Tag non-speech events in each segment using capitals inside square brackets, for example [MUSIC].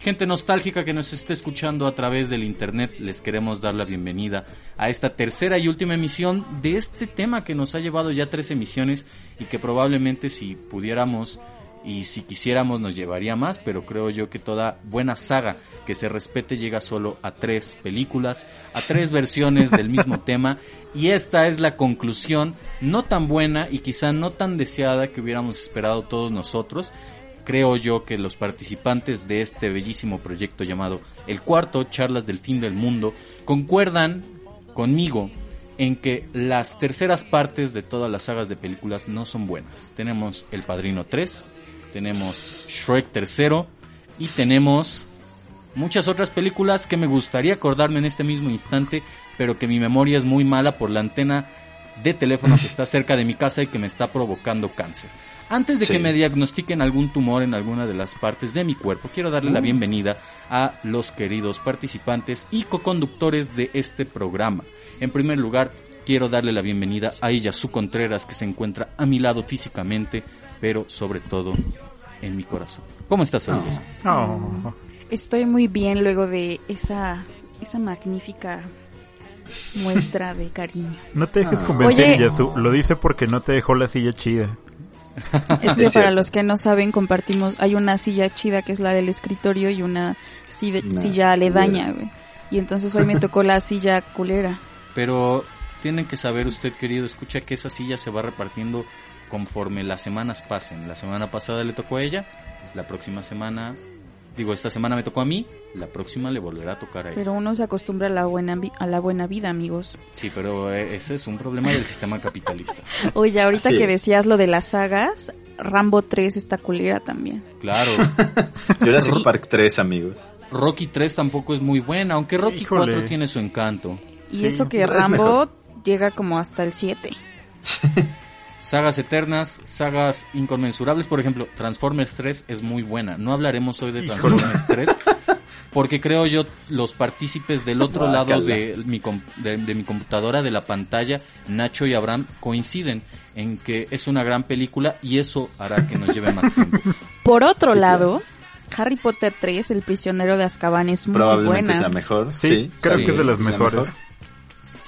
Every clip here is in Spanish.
Gente nostálgica que nos esté escuchando a través del internet, les queremos dar la bienvenida a esta tercera y última emisión de este tema que nos ha llevado ya tres emisiones y que probablemente si pudiéramos y si quisiéramos nos llevaría más, pero creo yo que toda buena saga que se respete llega solo a tres películas, a tres [LAUGHS] versiones del mismo tema y esta es la conclusión no tan buena y quizá no tan deseada que hubiéramos esperado todos nosotros creo yo que los participantes de este bellísimo proyecto llamado El Cuarto, Charlas del Fin del Mundo, concuerdan conmigo en que las terceras partes de todas las sagas de películas no son buenas. Tenemos El Padrino 3, tenemos Shrek 3 y tenemos muchas otras películas que me gustaría acordarme en este mismo instante, pero que mi memoria es muy mala por la antena de teléfono que está cerca de mi casa y que me está provocando cáncer. Antes de que me diagnostiquen algún tumor en alguna de las partes de mi cuerpo, quiero darle la uh. bienvenida a los queridos participantes y co-conductores de este programa. En primer lugar, quiero darle la bienvenida a ella, su Contreras, que se encuentra a mi lado físicamente, pero sobre todo en mi corazón. ¿Cómo estás, Olivia? Oh. Estoy muy bien luego de esa, esa magnífica muestra de cariño. No te dejes convencer, Yasu. Lo dice porque no te dejó la silla chida. [LAUGHS] Es que para los que no saben, compartimos, hay una silla chida que es la del escritorio y una silla, aledaña, güey. Y entonces hoy me [LAUGHS] tocó la silla culera. Pero tienen que saber usted, querido, escucha que esa silla se va repartiendo conforme las semanas pasen. La semana pasada le tocó a ella, la próxima semana Digo, esta semana me tocó a mí, la próxima le volverá a tocar a ella. Pero uno se acostumbra a la buena, a la buena vida, amigos. Sí, pero eh, ese es un problema del sistema capitalista. [LAUGHS] Oye, ahorita que decías lo de las sagas, Rambo 3 está culera también. Claro. [LAUGHS] Jurassic Park 3, amigos. Rocky 3 tampoco es muy buena, aunque Rocky 4 tiene su encanto. Y eso que Rambo llega como hasta el 7. [LAUGHS] Sagas eternas, sagas inconmensurables, por ejemplo, Transformers 3 es muy buena. No hablaremos hoy de Transformers 3 porque creo yo los partícipes del otro lado de mi, de, mi computadora, de la pantalla, Nacho y Abraham, coinciden en que es una gran película y eso hará que nos lleve más tiempo. [LAUGHS] Por otro lado, Harry Potter 3, El prisionero de Azkaban es muy Probablemente buena. sea mejor. Sí, creo que es de las mejores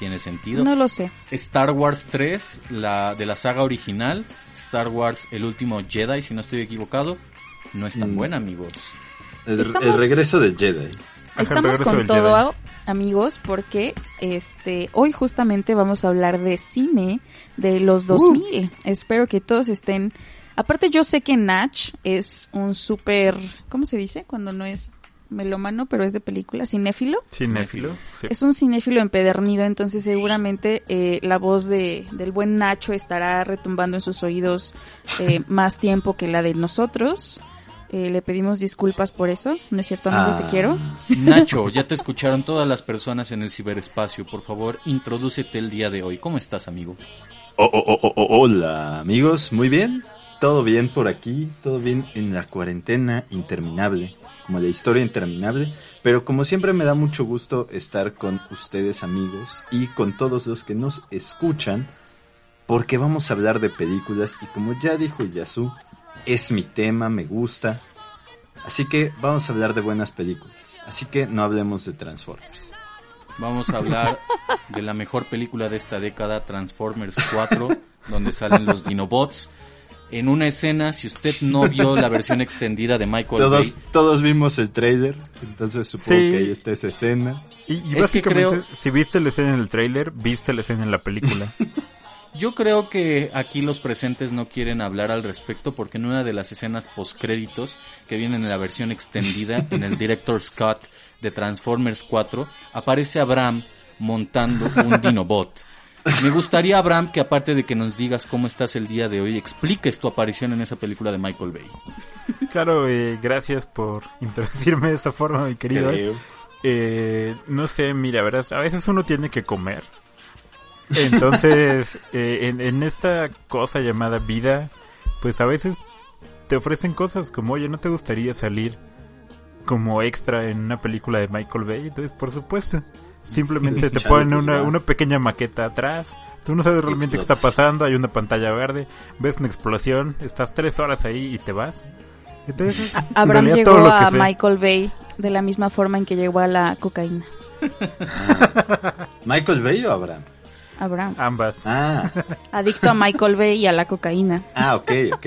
tiene sentido. No lo sé. Star Wars 3, la de la saga original, Star Wars El último Jedi, si no estoy equivocado, no es tan mm. buena, amigos. El, regreso de Jedi. Estamos con todo, amigos, porque este hoy justamente vamos a hablar de cine de los 2000. Uh. Espero que todos estén Aparte yo sé que Natch es un súper, ¿cómo se dice? Cuando no es melómano, pero es de película, cinéfilo. Cinéfilo. Es un cinéfilo empedernido, entonces seguramente eh, la voz de, del buen Nacho estará retumbando en sus oídos eh, [LAUGHS] más tiempo que la de nosotros. Eh, le pedimos disculpas por eso, ¿no es cierto, amigo? Te ah. quiero. [LAUGHS] Nacho, ya te escucharon todas las personas en el ciberespacio. Por favor, introdúcete el día de hoy. ¿Cómo estás, amigo? Oh, oh, oh, hola, amigos. Muy bien. Todo bien por aquí. Todo bien en la cuarentena interminable como la historia interminable, pero como siempre me da mucho gusto estar con ustedes amigos y con todos los que nos escuchan, porque vamos a hablar de películas y como ya dijo Yasu, es mi tema, me gusta, así que vamos a hablar de buenas películas, así que no hablemos de Transformers. Vamos a hablar de la mejor película de esta década, Transformers 4, donde salen los Dinobots en una escena, si usted no vio la versión [LAUGHS] extendida de Michael todos, Todos vimos el trailer, entonces supongo que ahí está esa escena. Y, básicamente, si viste la escena en el trailer, viste la escena en la película. [LAUGHS] Yo creo que aquí los presentes no quieren hablar al respecto porque en una de las escenas postcréditos que vienen en la versión extendida, en el Director Scott de Transformers 4, aparece Abraham montando un [LAUGHS] Dinobot. Me gustaría, Abraham, que aparte de que nos digas cómo estás el día de hoy, expliques tu aparición en esa película de Michael Bay. Claro, eh, gracias por introducirme de esta forma, mi querido. Eh, no sé, mira, verás, a veces uno tiene que comer. Entonces, [LAUGHS] eh, en, esta cosa llamada vida, pues a veces te ofrecen cosas como, oye, ¿no te gustaría salir como extra en una película de Michael Bay? Entonces, por supuesto. Simplemente te ponen una, una pequeña maqueta atrás. Tú no sabes realmente qué está pasando. Hay una pantalla verde. Ves una explosión. Estás tres horas ahí y te vas. Entonces, Abraham llegó a Michael Bay de la misma forma en que llegó a la cocaína. ¿Michael Bay o Abraham? Abraham. Ambas. Ah, Adicto a Michael Bay y a la cocaína. ah, ok, ok.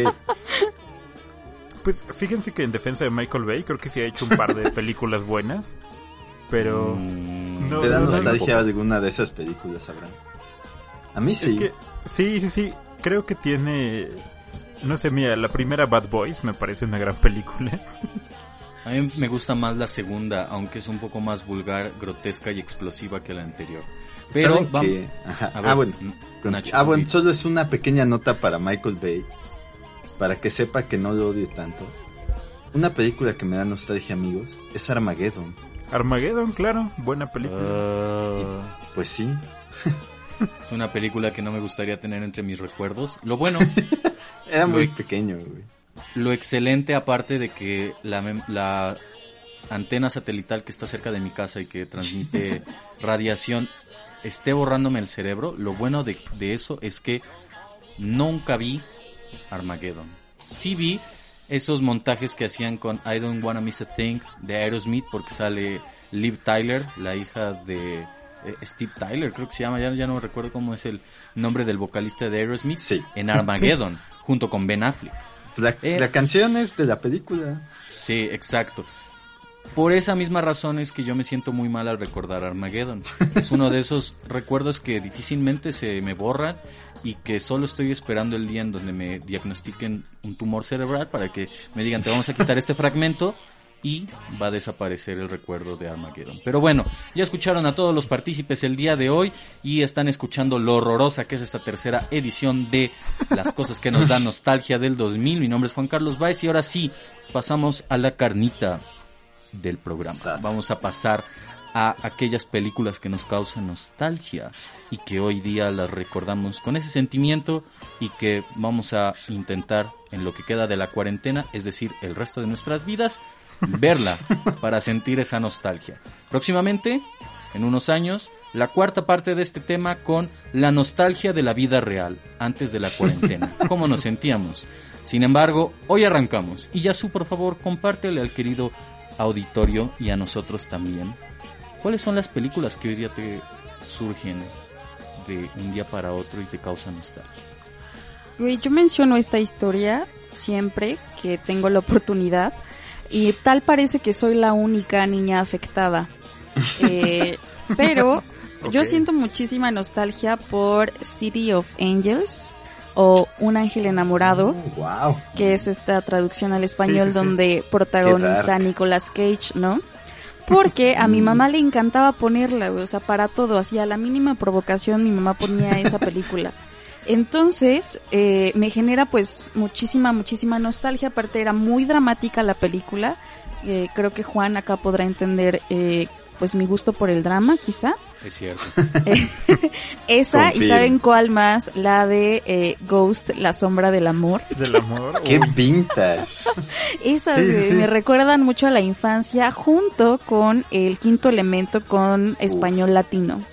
Pues fíjense que en defensa de Michael Bay creo que sí ha hecho un par de películas buenas. Pero... Mm, No, ¿Te da no, no, nostalgia no. alguna de esas películas, Abraham? A mí sí. Es que, sí, sí, sí. Creo que tiene... No sé, mira, la primera Bad Boys me parece una gran película. A mí me gusta más la segunda, aunque es un poco más vulgar, grotesca y explosiva que la anterior. Pero ¿Saben vam- qué? Ajá. A ver, ah, bueno. Nacho, ah, bueno, solo es una pequeña nota para Michael Bay. Para que sepa que no lo odio tanto. Una película que me da nostalgia, amigos, es Armageddon. Armageddon, claro, buena película. Ah, Pues sí. es una película que no me gustaría tener entre mis recuerdos. Lo bueno, [LAUGHS] Era muy Muy- pequeño, güey. lo excelente aparte de que la, mem- la antena satelital que está cerca de mi casa y que transmite [LAUGHS] radiación esté borrándome el cerebro, lo bueno de, de eso es que nunca vi Armageddon. Sí vi esos montajes que hacían con I Don't Wanna Miss a Thing de Aerosmith porque sale Liv Tyler, la hija de eh, Steve Tyler, creo que se llama, ya, ya no recuerdo cómo es el nombre del vocalista de Aerosmith, Sí. en [LAUGHS] Armageddon, junto con Ben Affleck. La, Eh. la canción es de la película. Sí, exacto. Por esa misma razón es que yo me siento muy mal al recordar Armageddon. Es uno de esos recuerdos que difícilmente se me borran y que solo estoy esperando el día en donde me diagnostiquen un tumor cerebral para que me digan te vamos a quitar este fragmento y va a desaparecer el recuerdo de Armageddon. Pero bueno, ya escucharon a todos los partícipes el día de hoy y están escuchando lo horrorosa que es esta tercera edición de las cosas que nos dan nostalgia del 2000. Mi nombre es Juan Carlos Baez y ahora sí pasamos a la carnita del programa. Vamos a pasar a aquellas películas que nos causan nostalgia y que hoy día las recordamos con ese sentimiento y que vamos a intentar en lo que queda de la cuarentena, es decir, el resto de nuestras vidas, [LAUGHS] verla para sentir esa nostalgia. Próximamente, en unos años, la cuarta parte de este tema con la nostalgia de la vida real antes de la cuarentena. [LAUGHS] ¿Cómo nos sentíamos? Sin embargo, hoy arrancamos. Y Yasu, por favor, compártele al querido auditorio y a nosotros también. ¿Cuáles son las películas que hoy día te surgen de un día para otro y te causan nostalgia? Güey, yo menciono esta historia siempre que tengo la oportunidad y tal parece que soy la única niña afectada. [LAUGHS] Eh, pero yo siento muchísima nostalgia por City of Angels o Un ángel enamorado, wow. que es esta traducción al español Sí, sí, sí. donde protagoniza. Nicolas Cage, ¿no? Porque a mi mamá le encantaba ponerla, o sea, para todo, así a la mínima provocación mi mamá ponía esa película. Entonces, eh, me genera pues muchísima, muchísima nostalgia, aparte era muy dramática la película, Eh, creo que Juan acá podrá entender eh, pues mi gusto por el drama, quizá. Es cierto. [LAUGHS] Esa, y. ¿saben cuál más? La de eh, Ghost, La Sombra del Amor. Del amor. [LAUGHS] Qué uy. vintage. Esas Sí, sí, eh, sí. me recuerdan mucho a la infancia junto con el quinto elemento con español latino.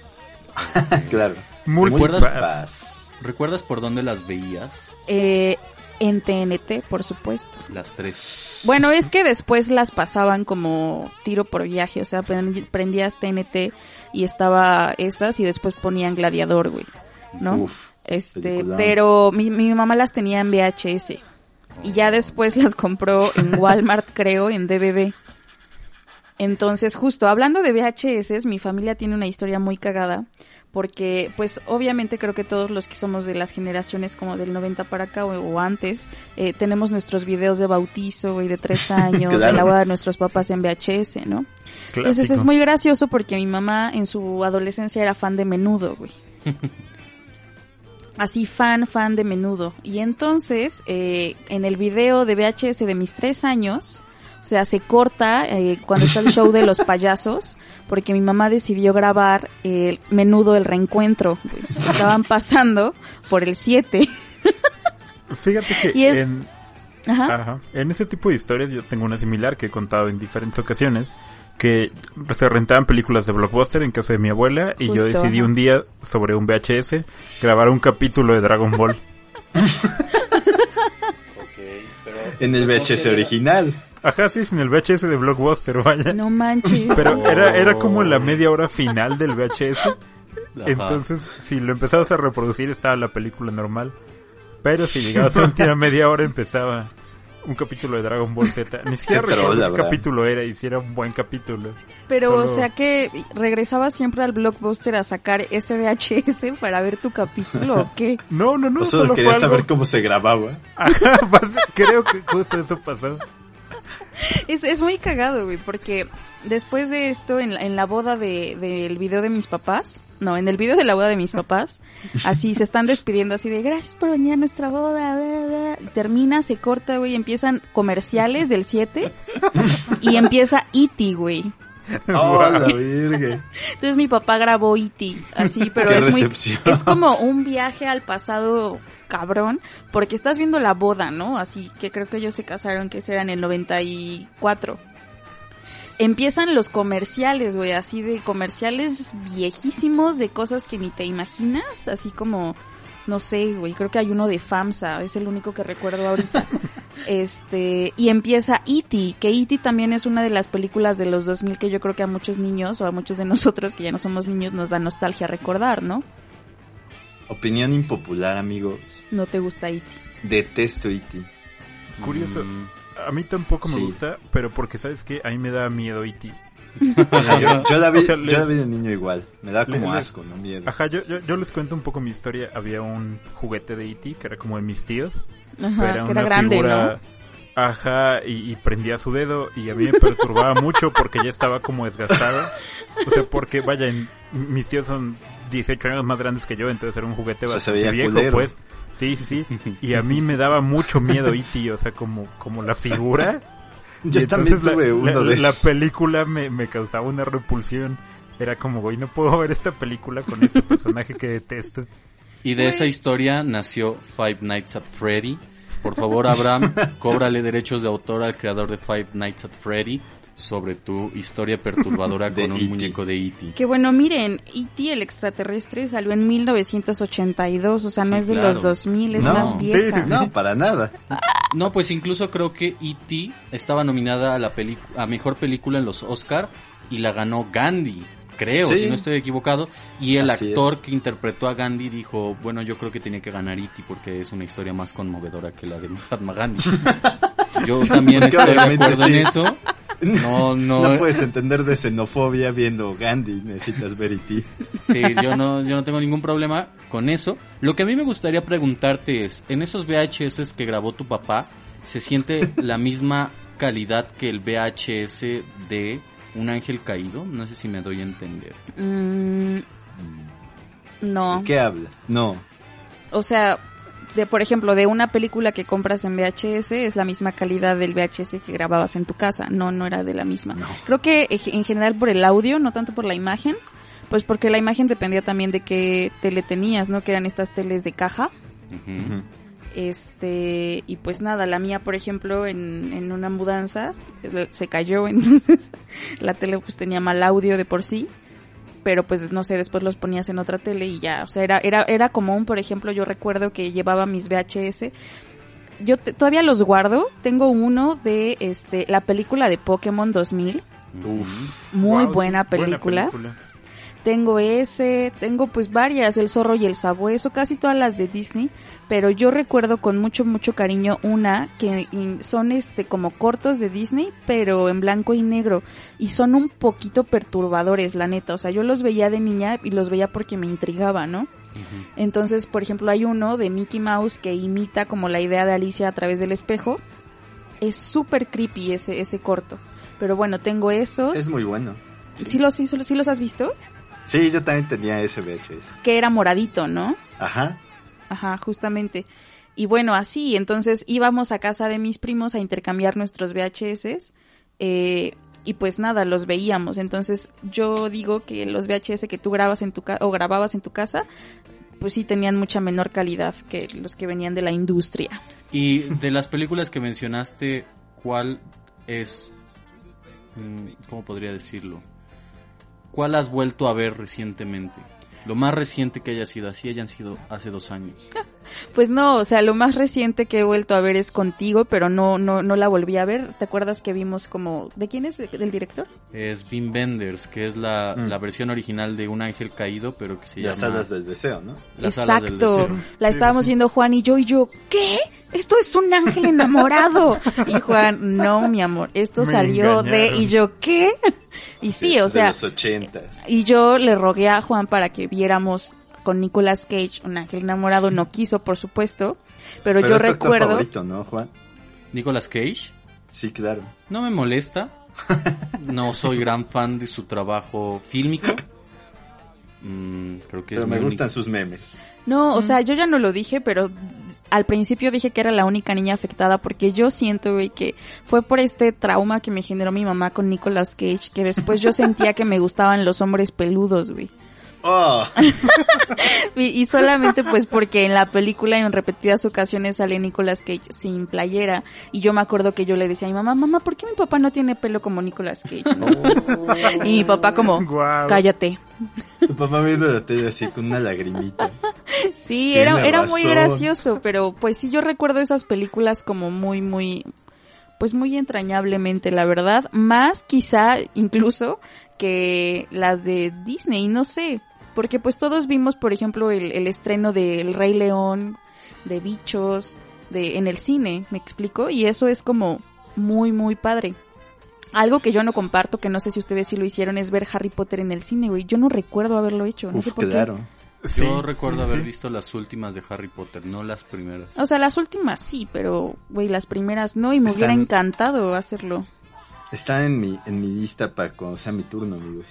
[LAUGHS] claro. Multipass. Multipass. ¿Recuerdas por dónde las veías? Eh, en TNT, por supuesto. Las tres. Bueno, es que después las pasaban como tiro por viaje, o sea, prendías TNT y estaba esas y después ponían Gladiador, güey, ¿no? Uf, este, pero mi, mi mamá las tenía en VHS y ya después las compró en Walmart, [LAUGHS] creo, en DVD. Entonces, justo hablando de VHS, mi familia tiene una historia muy cagada porque pues obviamente creo que todos los que somos de las generaciones como del 90 para acá o, o antes, eh, tenemos nuestros videos de bautizo y de tres [LAUGHS] años, de Claro. la boda de nuestros papás en VHS, ¿no? Entonces es muy gracioso porque mi mamá en su adolescencia era fan de menudo, güey. [LAUGHS] Así fan, fan de menudo. Y entonces, eh, en el video de VHS de mis tres años, o sea, se corta eh, cuando está el show de los payasos, porque mi mamá decidió grabar el menudo el reencuentro. Estaban pasando por el 7. Fíjate que [LAUGHS] Y es- en, Ajá. ajá, en ese tipo de historias yo tengo una similar que he contado en diferentes ocasiones, que se rentaban películas de blockbuster en casa de mi abuela y yo decidí ajá. un día sobre un VHS grabar un capítulo de Dragon Ball. [LAUGHS] En el VHS original. Ajá, sí, sin el VHS de Blockbuster, vaya. No manches. Pero [LAUGHS] era, era como la media hora final del VHS. [LAUGHS] Entonces, si lo empezabas a reproducir, estaba la película normal. Pero si llegabas a [LAUGHS] la última media hora, empezaba un capítulo de Dragon Ball Z. Ni siquiera recuerdo qué capítulo era y si era un buen capítulo. Pero, o sea que regresabas siempre al Blockbuster a sacar ese VHS para ver tu capítulo o qué? No, no, no. O solo, quería saber cómo se grababa. Ajá, creo que justo eso pasó. Es, es muy cagado, güey, porque después de esto, en la, en la boda del de, video de mis papás, no, en el video de la boda de mis papás, así se están despidiendo así de gracias por venir a nuestra boda, termina, se corta, güey, empiezan comerciales del 7 y empieza E.T., güey. [LAUGHS] Oh, la virgen. Entonces mi papá grabó E.T. así, pero es muy es como un viaje al pasado cabrón, porque estás viendo la boda, ¿no? Así que creo que ellos se casaron que era en el 94. Empiezan los comerciales, güey, así de comerciales viejísimos de cosas que ni te imaginas, así como no sé, güey, creo que hay uno de FAMSA, es el único que recuerdo ahorita. [LAUGHS] Este, y empieza E.T., que E.T. también es una de las películas de los 2000 que yo creo que a muchos niños o a muchos de nosotros que ya no somos niños nos da nostalgia recordar, ¿no? Opinión impopular, amigos. ¿No te gusta E.T.? Detesto E.T. Curioso. Mm. A mí tampoco me gusta, pero porque sabes que a mí me da miedo E.T. yo, la vi, de niño igual. Me da como asco, no miedo. Ajá, yo, yo, les cuento un poco mi historia. Había un juguete de E.T. que era como de mis tíos. Ajá, era una grande, figura... Ajá, y, prendía su dedo y a mí me perturbaba mucho porque ya estaba como desgastado. O sea, porque vaya, mis tíos son 18 años más grandes que yo, entonces era un juguete bastante viejo, pues. Sí, sí, sí. Y a mí me daba mucho miedo E.T., o sea, como, como la figura yo también tuve uno de La película me, me causaba una repulsión. Era como, güey, no puedo ver esta película con este [LAUGHS] personaje que detesto. Y de esa historia nació Five Nights at Freddy. Por favor, Abraham, [LAUGHS] cóbrale derechos de autor al creador de Five Nights at Freddy sobre tu historia [LAUGHS] perturbadora con un e muñeco de E.T. Que bueno, miren, E.T. el extraterrestre salió en 1982, o sea, no es de los 2000, es más vieja. no, para nada. [LAUGHS] No, pues incluso creo que E.T. estaba nominada a la a mejor película en los Oscar y la ganó Gandhi. Creo, si no estoy equivocado. Y el actor que interpretó a Gandhi dijo, bueno, yo creo que tenía que ganar E.T. porque es una historia más conmovedora que la de Mahatma Gandhi. [LAUGHS] yo también estoy de acuerdo en eso. No, [LAUGHS] no. No puedes entender de xenofobia viendo Gandhi, necesitas ver E.T. Sí, yo no, yo no tengo ningún problema con eso. Lo que a mí me gustaría preguntarte es, en esos VHS que grabó tu papá, ¿se siente la misma calidad que el VHS de Un Ángel Caído? No sé si me doy a entender. Mm, no. ¿De qué hablas? No. O sea, de por ejemplo, de una película que compras en VHS es la misma calidad del VHS que grababas en tu casa. No, no era de la misma. Creo que en general por el audio, no tanto por la imagen, pues porque la imagen dependía también de qué tele tenías, ¿no? Que eran estas teles de caja. Este, y pues nada, la mía, por ejemplo, en, en una mudanza se cayó, [LAUGHS] entonces la tele pues tenía mal audio de por sí pero pues no sé, después los ponías en otra tele y ya, o sea, era, era, era común, por ejemplo, yo recuerdo que llevaba mis VHS, yo todavía los guardo, tengo uno de este la película de Pokémon 2000, Uf, muy buena película. Tengo ese, tengo pues varias, El zorro y el sabueso, casi todas las de Disney, pero yo recuerdo con mucho mucho cariño una que son este como cortos de Disney, pero en blanco y negro y son un poquito perturbadores, la neta, o sea, yo los veía de niña y los veía porque me intrigaba, ¿no? Entonces, por ejemplo, hay uno de Mickey Mouse que imita como la idea de Alicia a través del espejo. Es súper creepy ese, ese corto. Pero bueno, tengo esos. Es muy bueno. ¿Sí, los, sí, sí los has visto? Sí, yo también tenía ese VHS. Que era moradito, ¿no? Ajá. Ajá, justamente. Y bueno, así, entonces íbamos a casa de mis primos a intercambiar nuestros VHS. Eh, y pues nada, los veíamos. Entonces yo digo que los VHS que tú grabas en tu o grababas en tu casa, pues sí tenían mucha menor calidad que los que venían de la industria. Y de las películas que mencionaste, ¿cuál es, mm, cómo podría decirlo? ¿Cuál has vuelto a ver recientemente? Lo más reciente que haya sido, así hayan sido hace dos años. [LAUGHS] Pues no, o sea, lo más reciente que he vuelto a ver es contigo, pero no, no, no la volví a ver. ¿Te acuerdas que vimos como, ¿de quién es? ¿Del director? Es Wim Wenders, que es la, Mm. la versión original de Un Ángel Caído, pero que se Las llama... alas del deseo, ¿no? Las alas del Exacto. deseo. La estábamos viendo Juan y yo y yo, ¿qué? Esto es un ángel enamorado. [LAUGHS] Y Juan, no, mi amor, esto Me salió de y yo, ¿qué? Y sí, Es o de sea, los ochentas. y yo le rogué a Juan para que viéramos con Nicolas Cage un ángel enamorado, no quiso, por supuesto, pero, Pero yo es tu recuerdo favorito, ¿no, Juan? Nicolas Cage. Sí, claro. No me molesta. [LAUGHS] No soy gran fan de su trabajo fílmico. Mm, creo que Pero es me gustan sus memes. No, o sea, yo ya no lo dije, pero al principio dije que era la única niña afectada porque yo siento, güey, que fue por este trauma que me generó mi mamá con Nicolas Cage, que después yo sentía que me gustaban los hombres peludos, güey. ¡Oh! [LAUGHS] Y, y solamente pues porque en la película en repetidas ocasiones sale Nicolas Cage sin playera y yo me acuerdo que yo le decía a mi mamá, mamá, ¿por qué mi papá no tiene pelo como Nicolas Cage? no?" Y mi papá como, cállate. Tu papá viendo la tele así con una lagrimita. Sí, Tiene era, era muy gracioso, pero pues sí yo recuerdo esas películas como muy, muy, pues muy entrañablemente, la verdad. Más quizá incluso que las de Disney, no sé. Porque pues todos vimos, por ejemplo, el, el estreno de El Rey León, de Bichos, de en el cine, ¿me explico? Y eso es como muy, muy padre. Algo que yo no comparto, que no sé si ustedes sí lo hicieron, es ver Harry Potter en el cine, güey. Yo no recuerdo haberlo hecho, no Uf, sé por qué. claro. Sí, Yo recuerdo sí, haber sí. visto las últimas de Harry Potter, no las primeras. O sea, las últimas sí, pero, güey, las primeras no, y me Están- hubiera encantado hacerlo. Está en mi, en mi lista para cuando sea mi turno, amigos.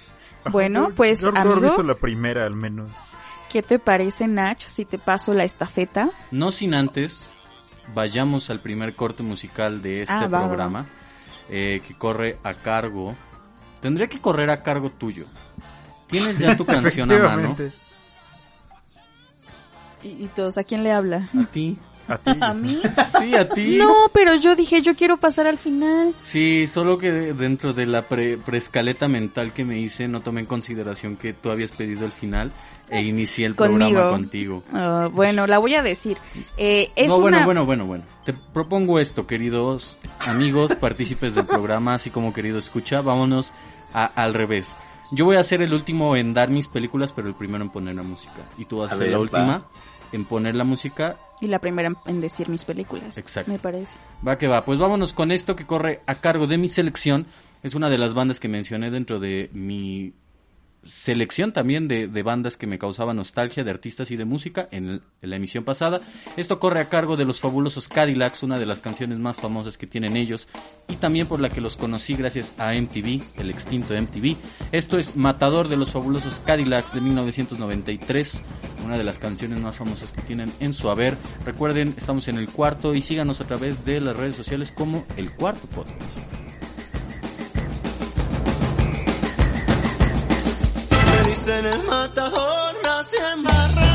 Bueno, pues, yo amigo. visto la primera al menos. ¿Qué te parece, Nach, si te paso la estafeta? No sin antes, vayamos al primer corte musical de este Ah, va, va, programa, eh, que corre a cargo. Tendría que correr a cargo tuyo. Tienes ya tu [LAUGHS] canción a mano. Y, y todos, ¿a quién le habla? A ti. A ti. [LAUGHS] ¿A mí? Sí, a ti. No, pero yo dije, yo quiero pasar al final. Sí, solo que dentro de la pre- preescaleta mental que me hice, no tomé en consideración que tú habías pedido el final e inicié el Conmigo. programa contigo. Ah, bueno, la voy a decir. Eh, es no, bueno, una- bueno, bueno, bueno. Te propongo esto, queridos amigos, [LAUGHS] partícipes del programa, así como querido escucha, vámonos a- al revés. Yo voy a ser el último en dar mis películas, pero el primero en poner la música. Y tú vas a, A ser ver, la va. última en poner la música. Y la primera en- decir mis películas. Exacto. Me parece. Va que va. Pues vámonos con esto que corre a cargo de mi selección. Es una de las bandas que mencioné dentro de mi selección también de, de bandas que me causaban nostalgia, de artistas y de música en, la emisión pasada. Esto corre a cargo de los fabulosos Cadillacs, una de las canciones más famosas que tienen ellos y también por la que los conocí gracias a MTV, el extinto MTV. Esto es Matador de los fabulosos Cadillacs de 1993, una de las canciones más famosas que tienen en su haber. Recuerden, estamos en el cuarto y síganos a través de las redes sociales como el cuarto podcast. Dicen el matador, nací en Barracas.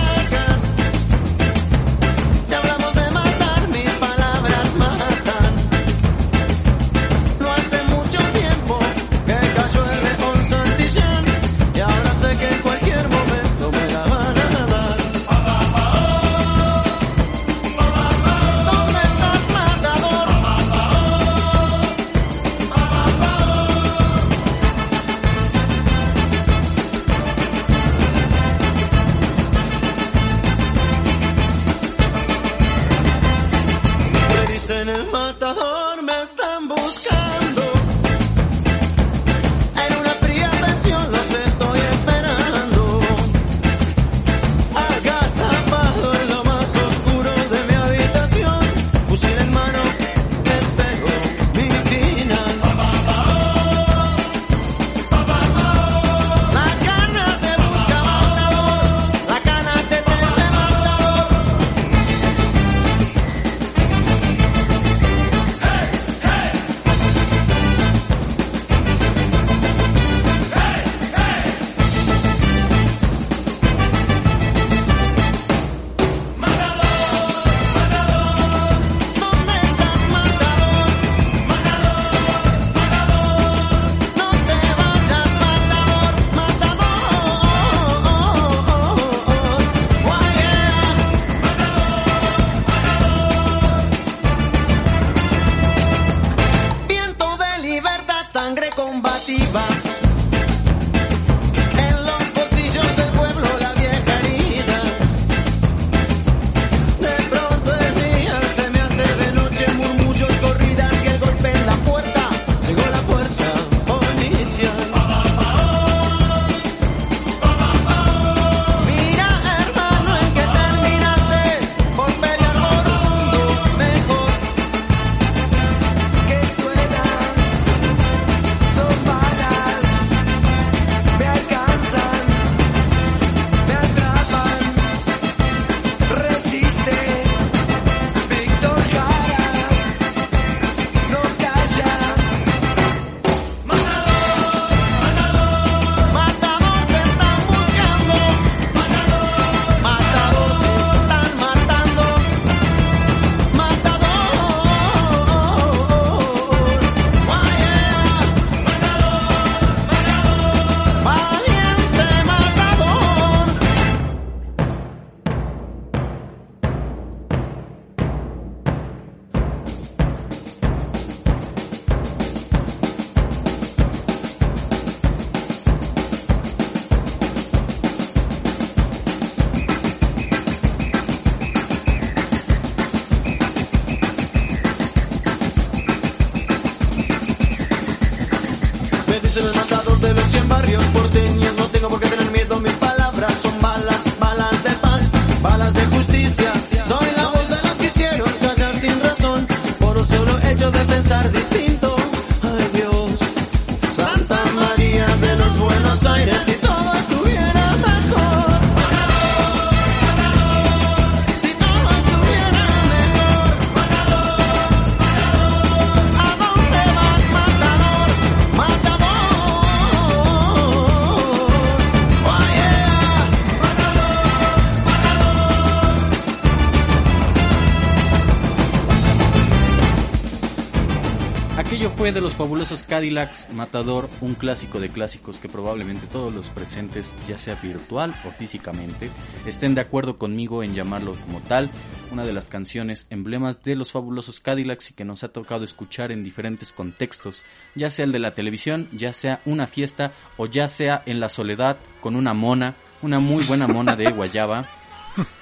De los fabulosos Cadillacs Matador, un clásico de clásicos que probablemente todos los presentes, ya sea virtual o físicamente, estén de acuerdo conmigo en llamarlo como tal, una de las canciones emblemas de los fabulosos Cadillacs y que nos ha tocado escuchar en diferentes contextos, ya sea el de la televisión, ya sea una fiesta o ya sea en la soledad con una mona, una muy buena mona de guayaba,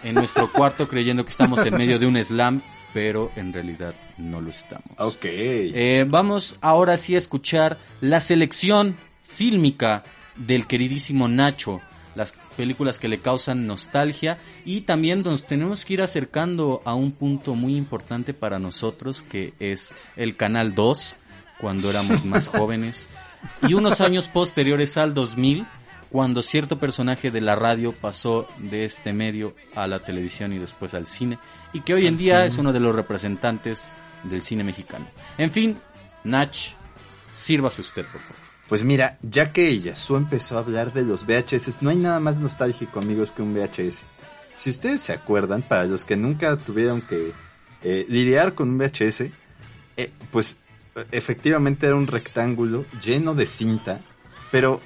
en nuestro cuarto creyendo que estamos en medio de un slam, pero en realidad no lo estamos. Ok. Eh, vamos ahora sí a escuchar la selección fílmica del queridísimo Nacho, las películas que le causan nostalgia y también nos tenemos que ir acercando a un punto muy importante para nosotros que es el Canal 2, cuando éramos más [LAUGHS] jóvenes, y unos años posteriores al 2000, cuando cierto personaje de la radio pasó de este medio a la televisión y después al cine, y que hoy en día es uno de los representantes del cine mexicano. En fin, Nach, sírvase usted, por favor. Pues mira, ya que Yasu empezó a hablar de los VHS, no hay nada más nostálgico, amigos, que un VHS. Si ustedes se acuerdan, para los que nunca tuvieron que eh, lidiar con un VHS, eh, pues efectivamente era un rectángulo lleno de cinta, pero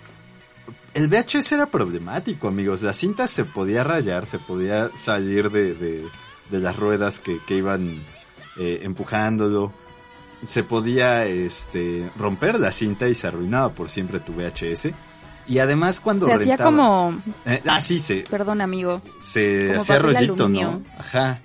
el VHS era problemático, amigos. La cinta se podía rayar, se podía salir de, de, de las ruedas que, que iban eh, empujándolo. Se podía este, romper la cinta y se arruinaba por siempre tu VHS. Y además cuando Se hacía como, Eh, ah, sí, se, perdón amigo, se hacía rollito, aluminio. ¿no? Ajá.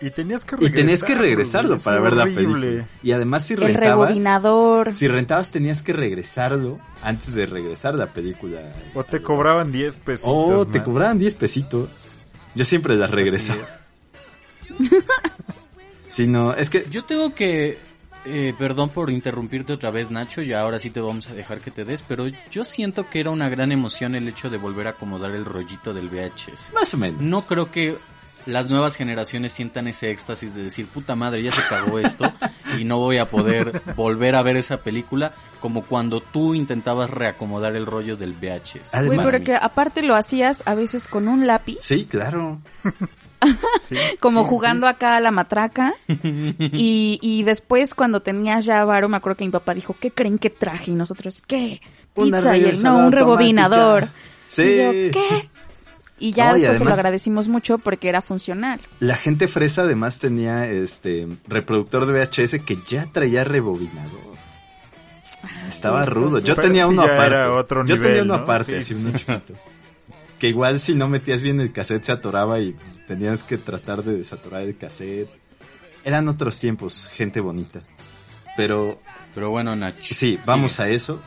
Y tenías que Y tenías que regresarlo es para ver la película. Y además si el rentabas... rebobinador. Si rentabas tenías que regresarlo antes de regresar la película. O te cobraban 10 pesitos. Oh, te cobraban 10 pesitos. Yo siempre las regresaba. Así Si [LAUGHS] no, es que Yo tengo que, eh, perdón por interrumpirte otra vez, Nacho, y ahora sí te vamos a dejar que te des, pero yo siento que era una gran emoción el hecho de volver a acomodar el rollito del VHS. más o menos. No creo que las nuevas generaciones sientan ese éxtasis de decir, puta madre, ya se cagó esto y no voy a poder volver a ver esa película como cuando tú intentabas reacomodar el rollo del VHS. Güey, Además, pero que aparte lo hacías a veces con un lápiz, sí, claro. [LAUGHS] Sí, como sí, jugando acá a la matraca. [LAUGHS] y, y después cuando tenías ya varo, me acuerdo que mi papá dijo, ¿qué creen que traje? Y nosotros, ¿qué? Pizza y él, no, un rebobinador. Sí. Y yo, ¿qué? Y ya No, y se lo agradecimos mucho porque era funcional. La gente fresa además tenía este reproductor de VHS que ya traía rebobinador. Estaba cierto, rudo. Yo tenía uno aparte. otro Yo nivel, tenía uno ¿no? aparte, Sí, así uno chiquito. Que igual si no metías bien el cassette se atoraba y tenías que tratar de desatorar el cassette. Eran otros tiempos, gente bonita. Pero Pero bueno, Nacho. Sí, vamos a eso.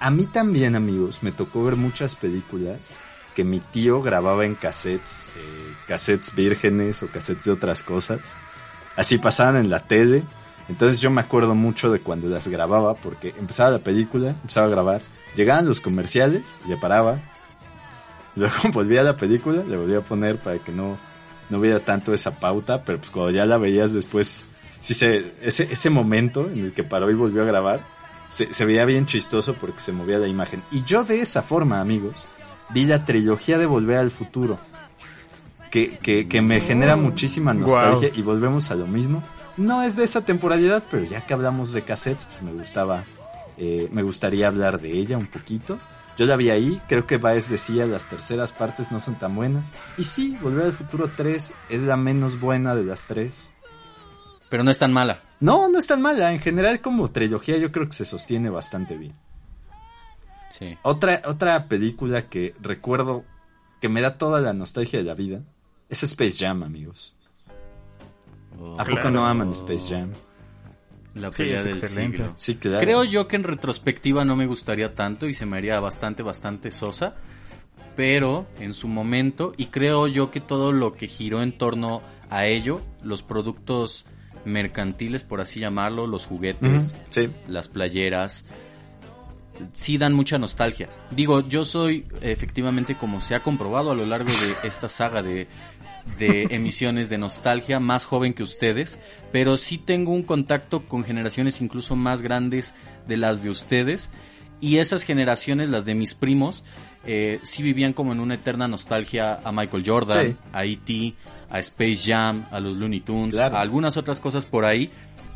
A mí también, amigos, me tocó ver muchas películas que mi tío grababa en cassettes, eh, cassettes vírgenes o cassettes de otras cosas. Así pasaban en la tele. Entonces yo me acuerdo mucho de cuando las grababa porque empezaba la película, empezaba a grabar, llegaban los comerciales, le paraba, luego [LAUGHS] volvía a la película, le volvía a poner para que no, no hubiera tanto esa pauta, pero pues cuando ya la veías después, sí se, ese, ese momento en el que paró y volvió a grabar, se, se veía bien chistoso porque se movía la imagen. Y yo de esa forma, amigos, vi la trilogía de Volver al Futuro, que, que, que me genera muchísima nostalgia y volvemos a lo mismo. No es de esa temporalidad, pero ya que hablamos de cassettes, pues me gustaba, eh, me gustaría hablar de ella un poquito. Yo la vi ahí, creo que Baez decía las terceras partes no son tan buenas. Y sí, Volver al Futuro 3 es la menos buena de las tres. Pero no es tan mala. No, no es tan mala. En general, como trilogía, yo creo que se sostiene bastante bien. Sí. Otra, otra película que recuerdo que me da toda la nostalgia de la vida es Space Jam, amigos. ¿A poco Claro. no aman Space Jam? La Sí, pelea es del excelente. siglo. Sí, claro. Creo yo que en retrospectiva no me gustaría tanto y se me haría bastante, bastante sosa. Pero en su momento, y creo yo que todo lo que giró en torno a ello, los productos mercantiles, por así llamarlo, los juguetes, Sí. las playeras, sí dan mucha nostalgia. Digo, yo soy efectivamente, como se ha comprobado a lo largo de esta saga de, de [LAUGHS] emisiones de nostalgia, más joven que ustedes, pero sí tengo un contacto con generaciones incluso más grandes de las de ustedes, y esas generaciones, las de mis primos, eh, sí vivían como en una eterna nostalgia a Michael Jordan, Sí. a E.T., a Space Jam, a los Looney Tunes, Claro. a algunas otras cosas por ahí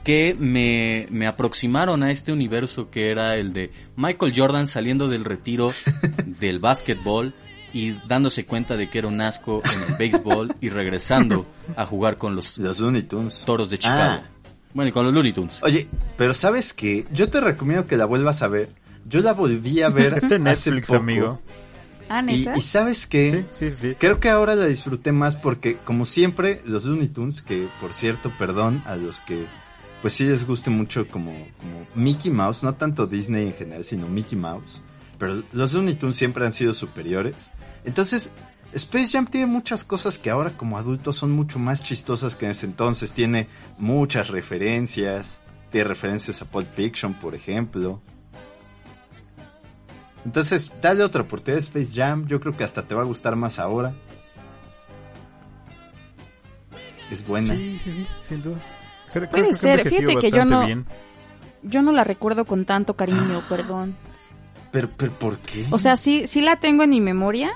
que me, me aproximaron a este universo que era el de Michael Jordan saliendo del retiro [LAUGHS] del básquetbol y dándose cuenta de que era un asco en el béisbol y regresando a jugar con los Los Looney Tunes. toros de Chicago. Ah. Bueno, y con los Looney Tunes. Oye, pero ¿sabes qué? Yo te recomiendo que la vuelvas a ver. Yo la volví a ver [LAUGHS] Este hace Netflix, poco. amigo. Ah, Y, y ¿sabes qué? Sí, sí, sí. Creo que ahora la disfruté más porque, como siempre, los Looney Tunes, que por cierto, perdón a los que, pues sí les guste mucho como, como Mickey Mouse, no tanto Disney en general, sino Mickey Mouse, pero los Looney Tunes siempre han sido superiores. Entonces, Space Jam tiene muchas cosas que ahora como adultos son mucho más chistosas que en ese entonces. Tiene muchas referencias, tiene referencias a Pulp Fiction, por ejemplo. Entonces, dale otra oportunidad a Space Jam. Yo creo que hasta te va a gustar más ahora. Es buena. Sí, sí, sí, sin duda. Creo- Puede creo ser, fíjate que yo no- bien. Yo no la recuerdo con tanto cariño, perdón. Pero, pero, ¿por qué? O sea, sí, sí la tengo en mi memoria,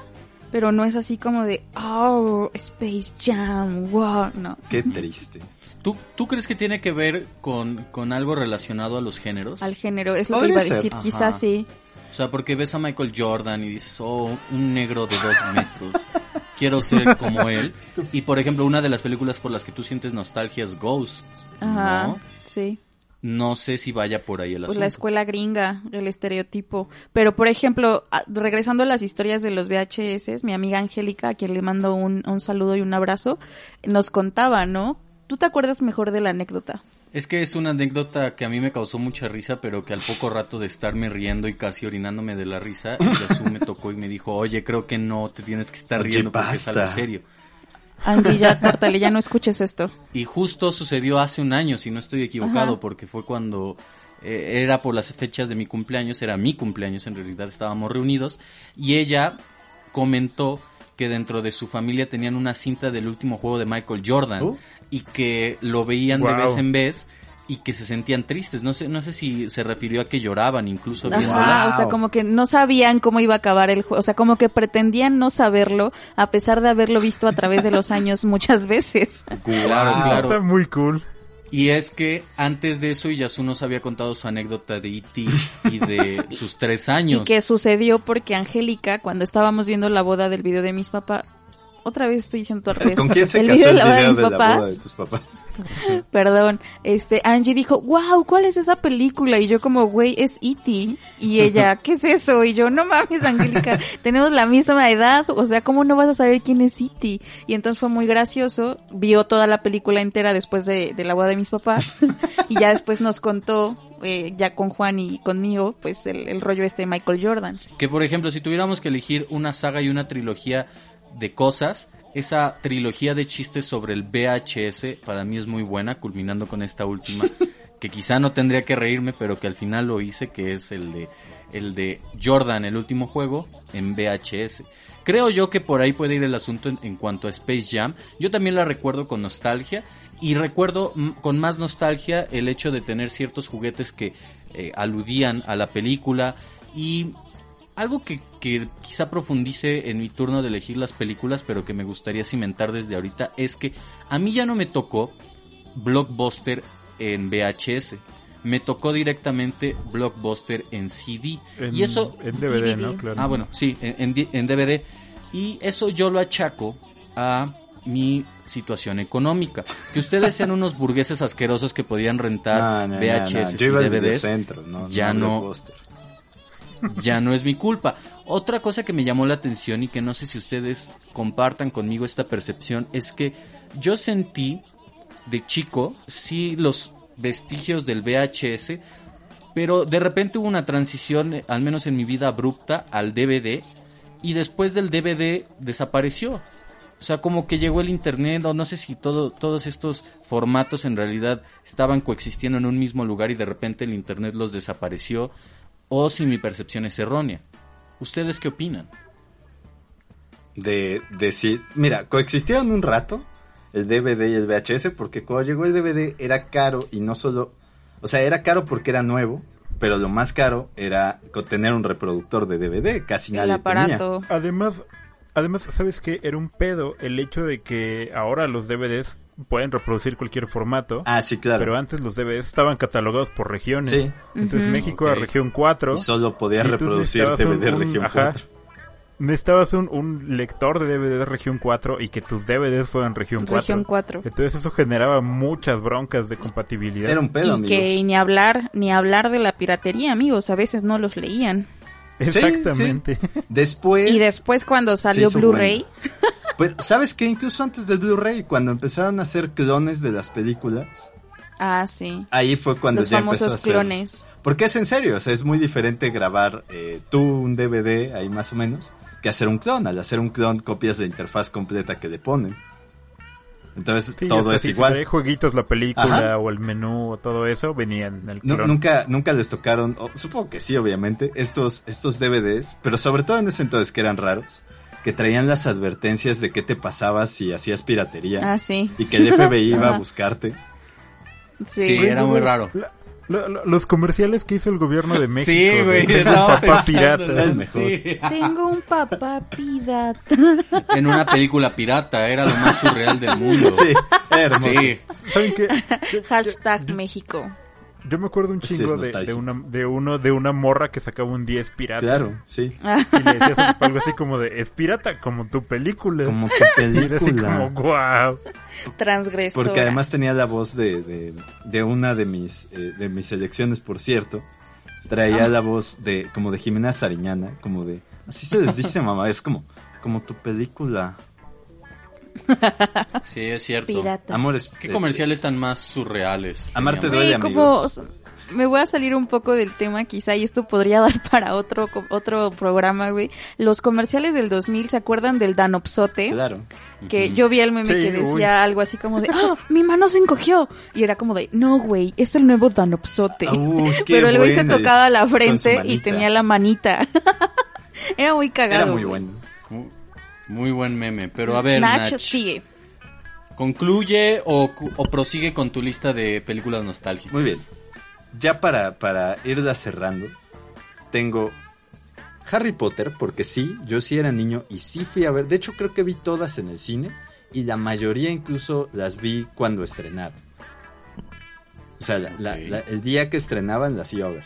pero no es así como de, oh, Space Jam, wow, no. Qué triste. ¿Tú, ¿Tú crees que tiene que ver con, con algo relacionado a los géneros? Al género, es lo que iba a ser. decir, Ajá. quizás sí. O sea, porque ves a Michael Jordan y dices, oh, un negro de dos metros. [LAUGHS] Quiero ser como [LAUGHS] él. Y por ejemplo, una de las películas por las que tú sientes nostalgia es Ghost. Ajá, ¿no? sí. No sé si vaya por ahí el Pues asunto. la escuela gringa, el estereotipo. Pero, por ejemplo, a- regresando a las historias de los VHS, mi amiga Angélica, a quien le mando un, un saludo y un abrazo, nos contaba, ¿no? ¿Tú te acuerdas mejor de la anécdota? Es que es una anécdota que a mí me causó mucha risa, pero que al poco rato de estarme riendo y casi orinándome de la risa, Yasu me tocó y me dijo, oye, creo que no te tienes que estar Oye, riendo porque es algo basta. serio. Angie, ya, córtale, ya no escuches esto. Y justo sucedió hace un año, si no estoy equivocado, Ajá. porque fue cuando eh, era por las fechas de mi cumpleaños, era mi cumpleaños, en realidad estábamos reunidos, y ella comentó que dentro de su familia tenían una cinta del último juego de Michael Jordan. Y que lo veían de Wow. vez en vez y que se sentían tristes. No sé, no sé si se refirió a que lloraban incluso Ajá, viéndola. o sea, Wow. como que no sabían cómo iba a acabar el juego, o sea, como que pretendían no saberlo, a pesar de haberlo visto a través de los años [LAUGHS] muchas veces. Claro, Wow. claro. Está muy cool. Y es que antes de eso Yasu nos había contado su anécdota de E.T. y de sus tres [LAUGHS] años. Y que sucedió porque Angélica, cuando estábamos viendo la boda del video de mis papás, otra vez estoy diciendo. ¿Con quién se el casó video de el la boda de video mis de la papás, boda de tus papás? [LAUGHS] perdón, este, Angie dijo, wow, ¿cuál es esa película? Y yo como, güey, es E.T. Y ella, [LAUGHS] ¿qué es eso? Y yo, no mames, Angélica, [LAUGHS] tenemos la misma edad, o sea, ¿cómo no vas a saber quién es E.T.? Y entonces fue muy gracioso, vio toda la película entera después de, de la boda de mis papás, y ya después nos contó, eh, ya con Juan y conmigo, pues el, el rollo este de Michael Jordan. Que por ejemplo, si tuviéramos que elegir una saga y una trilogía de cosas, esa trilogía de chistes sobre el VHS para mí es muy buena, culminando con esta última, [LAUGHS] que quizá no tendría que reírme, pero que al final lo hice, que es el de el de Jordan, el último juego, en VHS. Creo yo que por ahí puede ir el asunto en, en cuanto a Space Jam. Yo también la recuerdo con nostalgia y recuerdo con más nostalgia el hecho de tener ciertos juguetes que eh, aludían a la película y algo que, que quizá profundice en mi turno de elegir las películas, pero que me gustaría cimentar desde ahorita, es que a mí ya no me tocó Blockbuster en VHS. Me tocó directamente Blockbuster en CD. En, y eso... En DVD, ¿no? Claro. Ah, bueno, sí, en, DVD. Y eso yo lo achaco a mi situación económica. Que ustedes sean unos burgueses asquerosos que podían rentar [LAUGHS] No, VHS no. Yo iba y DVDs no, ya no- Blockbuster. Ya no es mi culpa. Otra cosa que me llamó la atención y que no sé si ustedes compartan conmigo esta percepción es que yo sentí de chico, sí, los vestigios del VHS, pero de repente hubo una transición, al menos en mi vida abrupta, al DVD y después del DVD desapareció. O sea, como que llegó el internet, o no sé si todo, todos estos formatos en realidad estaban coexistiendo en un mismo lugar y de repente el internet los desapareció, o si mi percepción es errónea. ¿Ustedes qué opinan? De decir, mira, coexistieron un rato el DVD y el VHS porque cuando llegó el DVD era caro y no solo, o sea, era caro porque era nuevo, pero lo más caro era tener un reproductor de DVD, casi El nadie aparato. tenía. Además, además, ¿sabes qué? Era un pedo el hecho de que ahora los DVDs pueden reproducir cualquier formato. Ah, sí, claro. Pero antes los DVDs estaban catalogados por regiones. Sí. Entonces. México Ok. era región 4. Y solo podías reproducir DVD un- un- región ajá. 4. Necesitabas un, un lector de DVD de región 4 y que tus DVDs fueran región 4. Región 4. Entonces eso generaba muchas broncas de compatibilidad. Era un pedo, Y amigos. que ni hablar, ni hablar de la piratería, amigos, a veces no los leían. Exactamente. Después... Y después cuando salió Blu-ray, Pero, ¿sabes qué? Incluso antes del Blu-ray, cuando empezaron a hacer clones de las películas, ah, sí, ahí fue cuando los ya empezó a famosos hacer... clones. Porque es en serio, o sea, es muy diferente grabar eh, tú un DVD ahí más o menos que hacer un clon. Al hacer un clon copias la interfaz completa que le ponen. Entonces Sí, todo es si igual. traía jueguitos, la película Ajá. o el menú o todo eso, venían en el clon. nunca, nunca les tocaron, o supongo que sí, obviamente, estos, estos DVDs, pero sobre todo en ese entonces que eran raros, que traían las advertencias de qué te pasaba si hacías piratería Ah, sí, y que el FBI iba a buscarte. sí. Sí, era muy raro. La- la- la- los comerciales que hizo el gobierno de México. Sí, güey, de- de estaba papá pensando, pirata. el mejor. sí. Tengo un papá pirata. En una película pirata, era lo más surreal del mundo. Sí, hermoso. Sí. ¿Saben qué? Hashtag México. Yo me acuerdo un chingo de, de una, de uno, de una morra que sacaba un 10 pirata. Claro, sí. [LAUGHS] Y le decías algo así como de, es pirata como tu película. Como tu [LAUGHS] y así película. como, wow. Transgresora. Porque además tenía la voz de, de, de una de mis, eh, de mis selecciones, por cierto. Traía Ah. la voz de, como de Jimena Sariñana, como de, así se les dice mamá, es como, como tu película. Sí, es cierto. Pirata. Amores. ¿Qué este, comerciales tan más surreales? Amarte duele, Sí, como amigos. me voy a salir un poco del tema quizá y esto podría [LAUGHS] dar para otro otro programa, güey. Los comerciales del 2000, ¿se acuerdan del Danopsote? Claro. Que yo vi el meme Sí, que uy. decía algo así como de, [LAUGHS] ¡ah, mi mano se encogió! Y era como de, no, güey, es el nuevo Danopsote. [LAUGHS] Qué Pero el güey se tocaba la frente y tenía la manita. era muy cagado. Era muy bueno. Muy, buen meme. Pero a ver, Nach, Nach, sigue. ¿concluye o, o prosigue con tu lista de películas nostálgicas? Muy bien. Ya para, para irla cerrando, tengo Harry Potter, porque sí, yo sí era niño y sí fui a ver. De hecho, creo que vi todas en el cine y la mayoría incluso las vi cuando estrenaron. O sea, la- la- Ok. la- el día que estrenaban las iba a ver.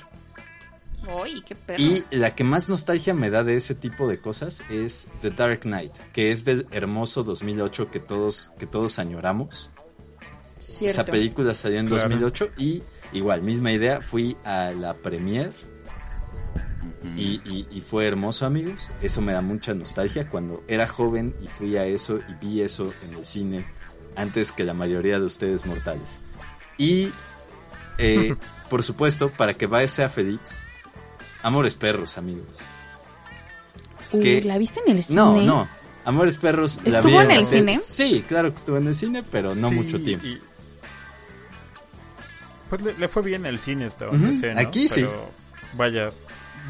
¡Ay, qué perro! Y la que más nostalgia me da de ese tipo de cosas es The Dark Knight, que es del hermoso 2008 que todos, que todos añoramos. Cierto. Esa película salió en Claro. 2008 y igual, misma idea, fui a la premiere y, y- y fue hermoso, amigos. Eso me da mucha nostalgia. Cuando era joven y fui a eso y vi eso en el cine antes que la mayoría de ustedes mortales. Y, eh, [LAUGHS] por supuesto, para que Baez sea feliz, Amores Perros, amigos. Uy, que- ¿La viste en el cine? No, no. Amores Perros. la ¿Estuvo vi en el de- cine? Sí, claro que estuvo en el cine, pero no Sí, mucho tiempo. y- Pues le, le fue bien el cine esta Ujú, vez, ¿eh, ¿no? aquí sí. Pero, Vaya,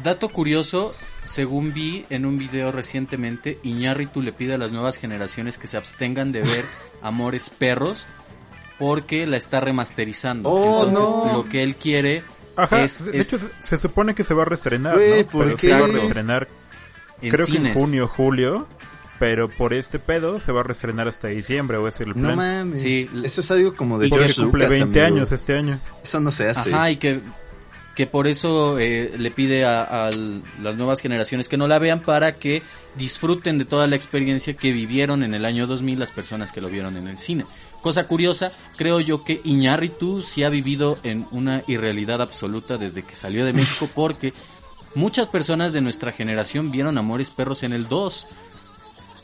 Dato curioso, según vi en un video recientemente, Iñárritu le pide a las nuevas generaciones que se abstengan de ver [LAUGHS] Amores Perros porque la está remasterizando. Oh, Entonces, no. lo que él quiere Ajá, es, de es hecho se, supone que se va a reestrenar, ¿no? ¿por Pero qué? se va a reestrenar, en creo que en junio, julio, pero por este pedo se va a reestrenar hasta diciembre, o es el plan. No mames. Sí. Eso es algo como de Porque George cumple Lucas, 20 amigo. años este año. Eso no se hace. Ajá, y que, que por eso eh, le pide a, a las nuevas generaciones que no la vean para que disfruten de toda la experiencia que vivieron en el año 2000 las personas que lo vieron en el cine. Cosa curiosa, creo yo que Iñárritu sí ha vivido en una irrealidad absoluta desde que salió de México [LAUGHS] porque muchas personas de nuestra generación vieron Amores Perros en el 2.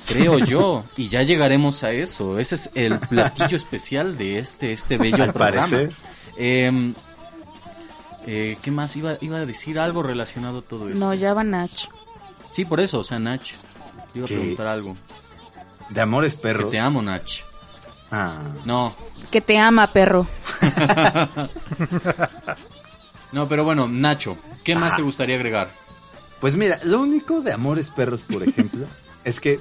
Creo [LAUGHS] yo, y ya llegaremos a eso. Ese es el platillo especial de este, este bello Al programa. parecer. Em, eh, ¿Qué más? Iba, iba a decir algo relacionado a todo eso. No, ya va Nach. Sí, por eso, o sea, Nach. Iba a preguntar algo. De Amores Que Perros. te amo, Nach. Ah, No, Que te ama, perro. [LAUGHS] no, pero bueno, Nacho, ¿qué más te gustaría agregar? Pues mira, lo único de Amores Perros, por ejemplo, [LAUGHS] es que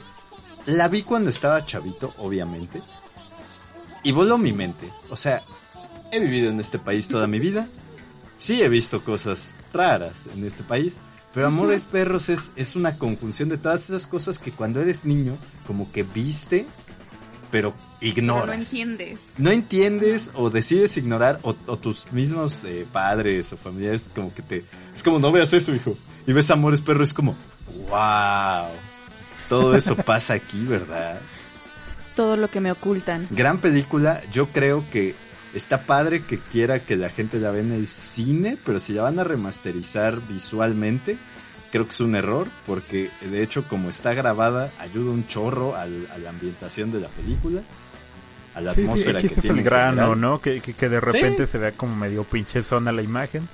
la vi cuando estaba chavito, obviamente, y voló mi mente. O sea, he vivido en este país toda mi vida, sí he visto cosas raras en este país, pero Amores Perros es, es una conjunción de todas esas cosas que cuando eres niño, como que viste, pero ignoras. no entiendes. no entiendes o decides ignorar o, o tus mismos eh, padres o familiares como que te... Es como, no veas eso, hijo. Y ves Amores Perro, es como, wow. Todo eso [LAUGHS] pasa aquí, ¿verdad? Todo lo que me ocultan. Gran película, yo creo que está padre que quiera que la gente la vea en el cine, pero si la van a remasterizar visualmente, creo que es un error, porque de hecho como está grabada, ayuda un chorro al- a la ambientación de la película, a la Sí, sí, atmósfera aquí que ese es tiene el grano. ¿no? Que, que, que de repente Sí. se vea como medio pinche zona la imagen,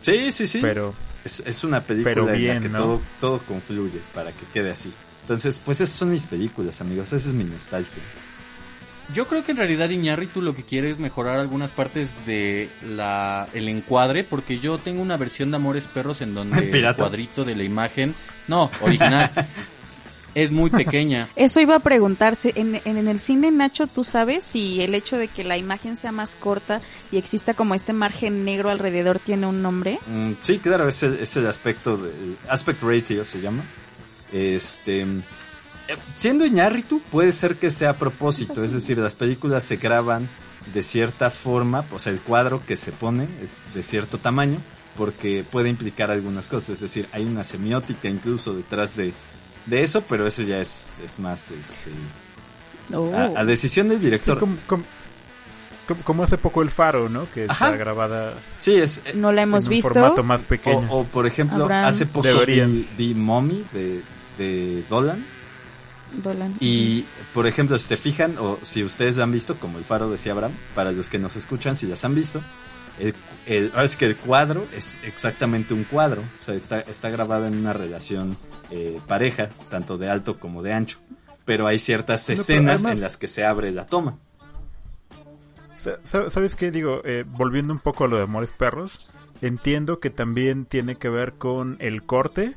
Sí, sí, sí. pero Es, es una película Pero en la bien, que ¿no? todo, todo confluye para que quede así. Entonces, pues esas son mis películas, amigos. Esa es mi nostalgia. Yo creo que en realidad Iñárritu lo que quiere es mejorar algunas partes de la el encuadre, porque yo tengo una versión de Amores Perros en donde [LAUGHS] el cuadrito de la imagen, no, original, [LAUGHS] es muy pequeña. Eso iba a preguntarse. En, en, en el cine, Nacho, ¿tú sabes si el hecho de que la imagen sea más corta y exista como este margen negro alrededor tiene un nombre? Mm, sí, claro, es el, es el aspecto del aspect ratio se llama. Este, siendo Iñárritu, puede ser que sea a propósito, es decir, las películas se graban de cierta forma, o sea, el cuadro que se pone es de cierto tamaño, porque puede implicar algunas cosas, es decir, hay una semiótica incluso detrás de, de eso, pero eso ya es, es más este, Oh. a, a decisión del director. como, como- como- como hace poco el faro, ¿no? Que Ajá. está grabada Sí, es, eh, No la hemos en un visto. formato más pequeño. O, o, por ejemplo, Abraham. hace poco vi, vi Mommy de, de Dolan. Dolan. Y, por ejemplo, si se fijan, o si ustedes han visto, como el faro decía Abraham, para los que nos escuchan, si las han visto, el, el- ahora es que el cuadro es exactamente un cuadro. O sea, está, está grabado en una relación eh, pareja, tanto de alto como de ancho. Pero hay ciertas No, escenas además- en las que se abre la toma. Sa- sa- ¿Sabes qué? Digo, eh, volviendo un poco a lo de Amores Perros, entiendo que también tiene que ver con el corte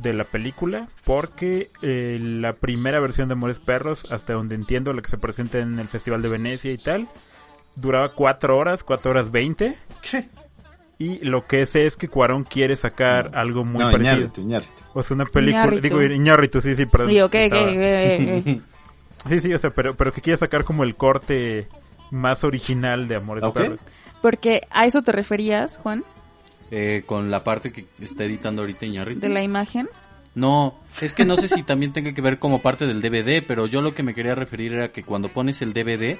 de la película, porque eh, la primera versión de Amores Perros, hasta donde entiendo, la que se presenta en el Festival de Venecia y tal, duraba cuatro horas, cuatro horas veinte, ¿Qué? y lo que sé es que Cuarón quiere sacar algo muy no, parecido. Iñárritu, Iñárritu. O sea, una película, Iñárritu. digo, Iñárritu, sí, sí, perdón. Digo, ¿qué, qué, qué, qué? [LAUGHS] Sí, sí, o sea, pero, pero que quiere sacar como el corte más original de Amores Ok. Perros. Porque a eso te referías, Juan, Eh, con la parte que está editando ahorita de la imagen. No, es que no sé si también tenga que ver como parte del DVD, pero yo lo que me quería referir era que cuando pones el DVD,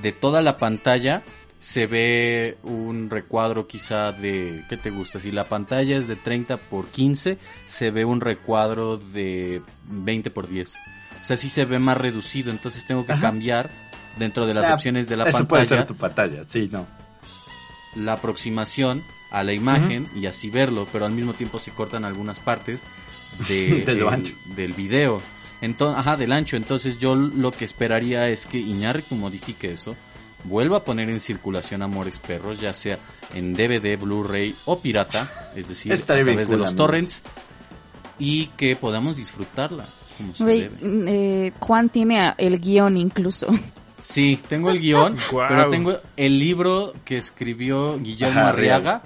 de toda la pantalla se ve un recuadro quizá de, ¿qué te gusta? Si la pantalla es de 30 por 15, se ve un recuadro de 20 por 10. O sea, sí se ve más reducido, entonces tengo que Ajá. cambiar dentro de las Ah, opciones de la Eso puede pantalla ser tu pantalla, sí, no. la aproximación a la imagen y así verlo, pero al mismo tiempo se cortan algunas partes de, [LAUGHS] De lo el- ancho. del video. Entonces, ajá, del ancho. Entonces yo lo que esperaría es que Iñárritu modifique eso, vuelva a poner en circulación Amores Perros, ya sea en DVD, Blu-ray o pirata, es decir, a través de los amigos. torrents, y que podamos disfrutarla como se Güey, debe. eh, Juan tiene el guion incluso. Sí, tengo el guion, [LAUGHS] pero tengo el libro que escribió Guillermo Ajá, Arriaga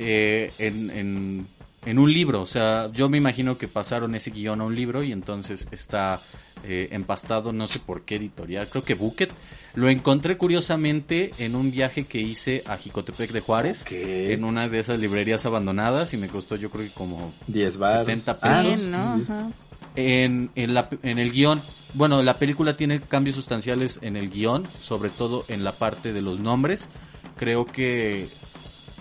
eh, en, en, en un libro. O sea, yo me imagino que pasaron ese guion a un libro y entonces está eh, empastado, no sé por qué editorial, creo que Bucket. Lo encontré curiosamente en un viaje que hice a Jicotepec de Juárez, en una de esas librerías abandonadas y me costó yo creo que como 10 bars. 60 Ah, pesos. Bien, ¿no? Ajá. en, en, la, en el guion, bueno, la película tiene cambios sustanciales en el guion, sobre todo en la parte de los nombres. Creo que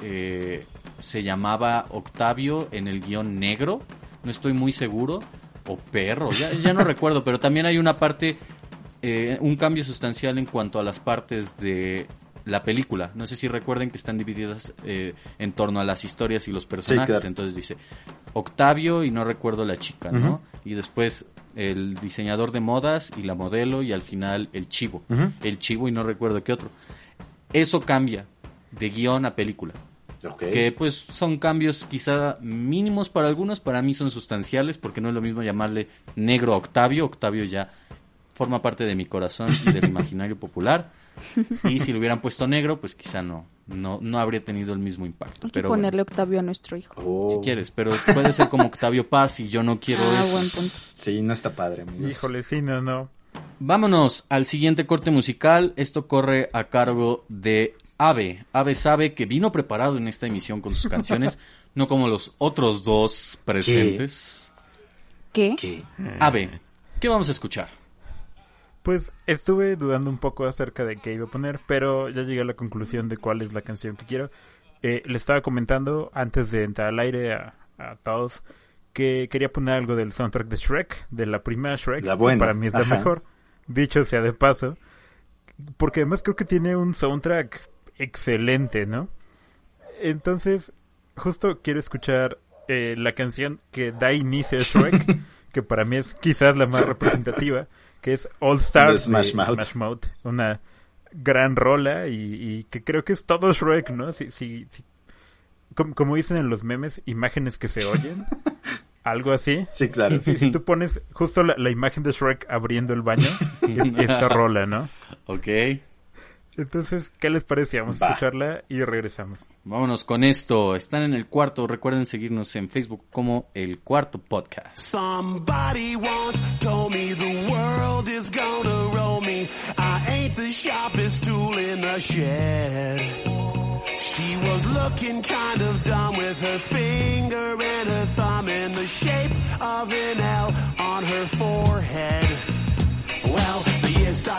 eh, se llamaba Octavio en el guion negro, no estoy muy seguro, o perro, ya, ya no [LAUGHS] recuerdo, pero también hay una parte, eh, un cambio sustancial en cuanto a las partes de la película. No sé si recuerden que están divididas eh, en torno a las historias y los personajes. claro. Entonces dice Octavio y no recuerdo la chica, ¿no? Y después el diseñador de modas y la modelo y al final el chivo. El chivo y no recuerdo qué otro. Eso cambia de guion a película. Que pues son cambios quizá mínimos para algunos, para mí son sustanciales, porque no es lo mismo llamarle negro a Octavio. Octavio ya forma parte de mi corazón y del [LAUGHS] imaginario popular. Y si lo hubieran puesto negro, pues quizá no, no, no habría tenido el mismo impacto. Hay que Pero ponerle bueno, Octavio a nuestro hijo. Oh. si quieres, pero puede ser como Octavio Paz y yo no quiero Ah, eso. buen punto. Sí, no está padre, amigos. Híjole, sí, no, no. Vámonos al siguiente corte musical. Esto corre a cargo de Ave. Ave sabe que vino preparado en esta emisión con sus canciones, [LAUGHS] no como los otros dos presentes. ¿Qué? ¿Qué? Ave, ¿qué vamos a escuchar? Pues estuve dudando un poco acerca de qué iba a poner, pero ya llegué a la conclusión de cuál es la canción que quiero. Eh, le estaba comentando antes de entrar al aire a, a todos que quería poner algo del soundtrack de Shrek, de la primera Shrek, La que buena, para mí es la ajá. mejor, dicho sea de paso, porque además creo que tiene un soundtrack excelente, ¿no? Entonces, justo quiero escuchar eh, la canción que da inicio a Shrek, [LAUGHS] que para mí es quizás la más representativa, que es All Stars De Smash de Mouth. Smash Mouth, una gran rola y, y que creo que es todo Shrek, ¿no? Si, si, si- como, como dicen en los memes, imágenes que se oyen, [LAUGHS] algo así. Sí, claro. Si, si tú pones justo la, la imagen de Shrek abriendo el baño, [LAUGHS] es esta rola, ¿no? Ok, Entonces, ¿qué les parece? Vamos a Va. escucharla y regresamos. vámonos con esto. Están en el cuarto. Recuerden seguirnos en Facebook como El Cuarto Podcast. Somebody once told me the world is gonna roll me. I ain't the sharpest tool in the shed. She was looking kind of dumb with her finger and her thumb in the shape of an L on her forehead. Well,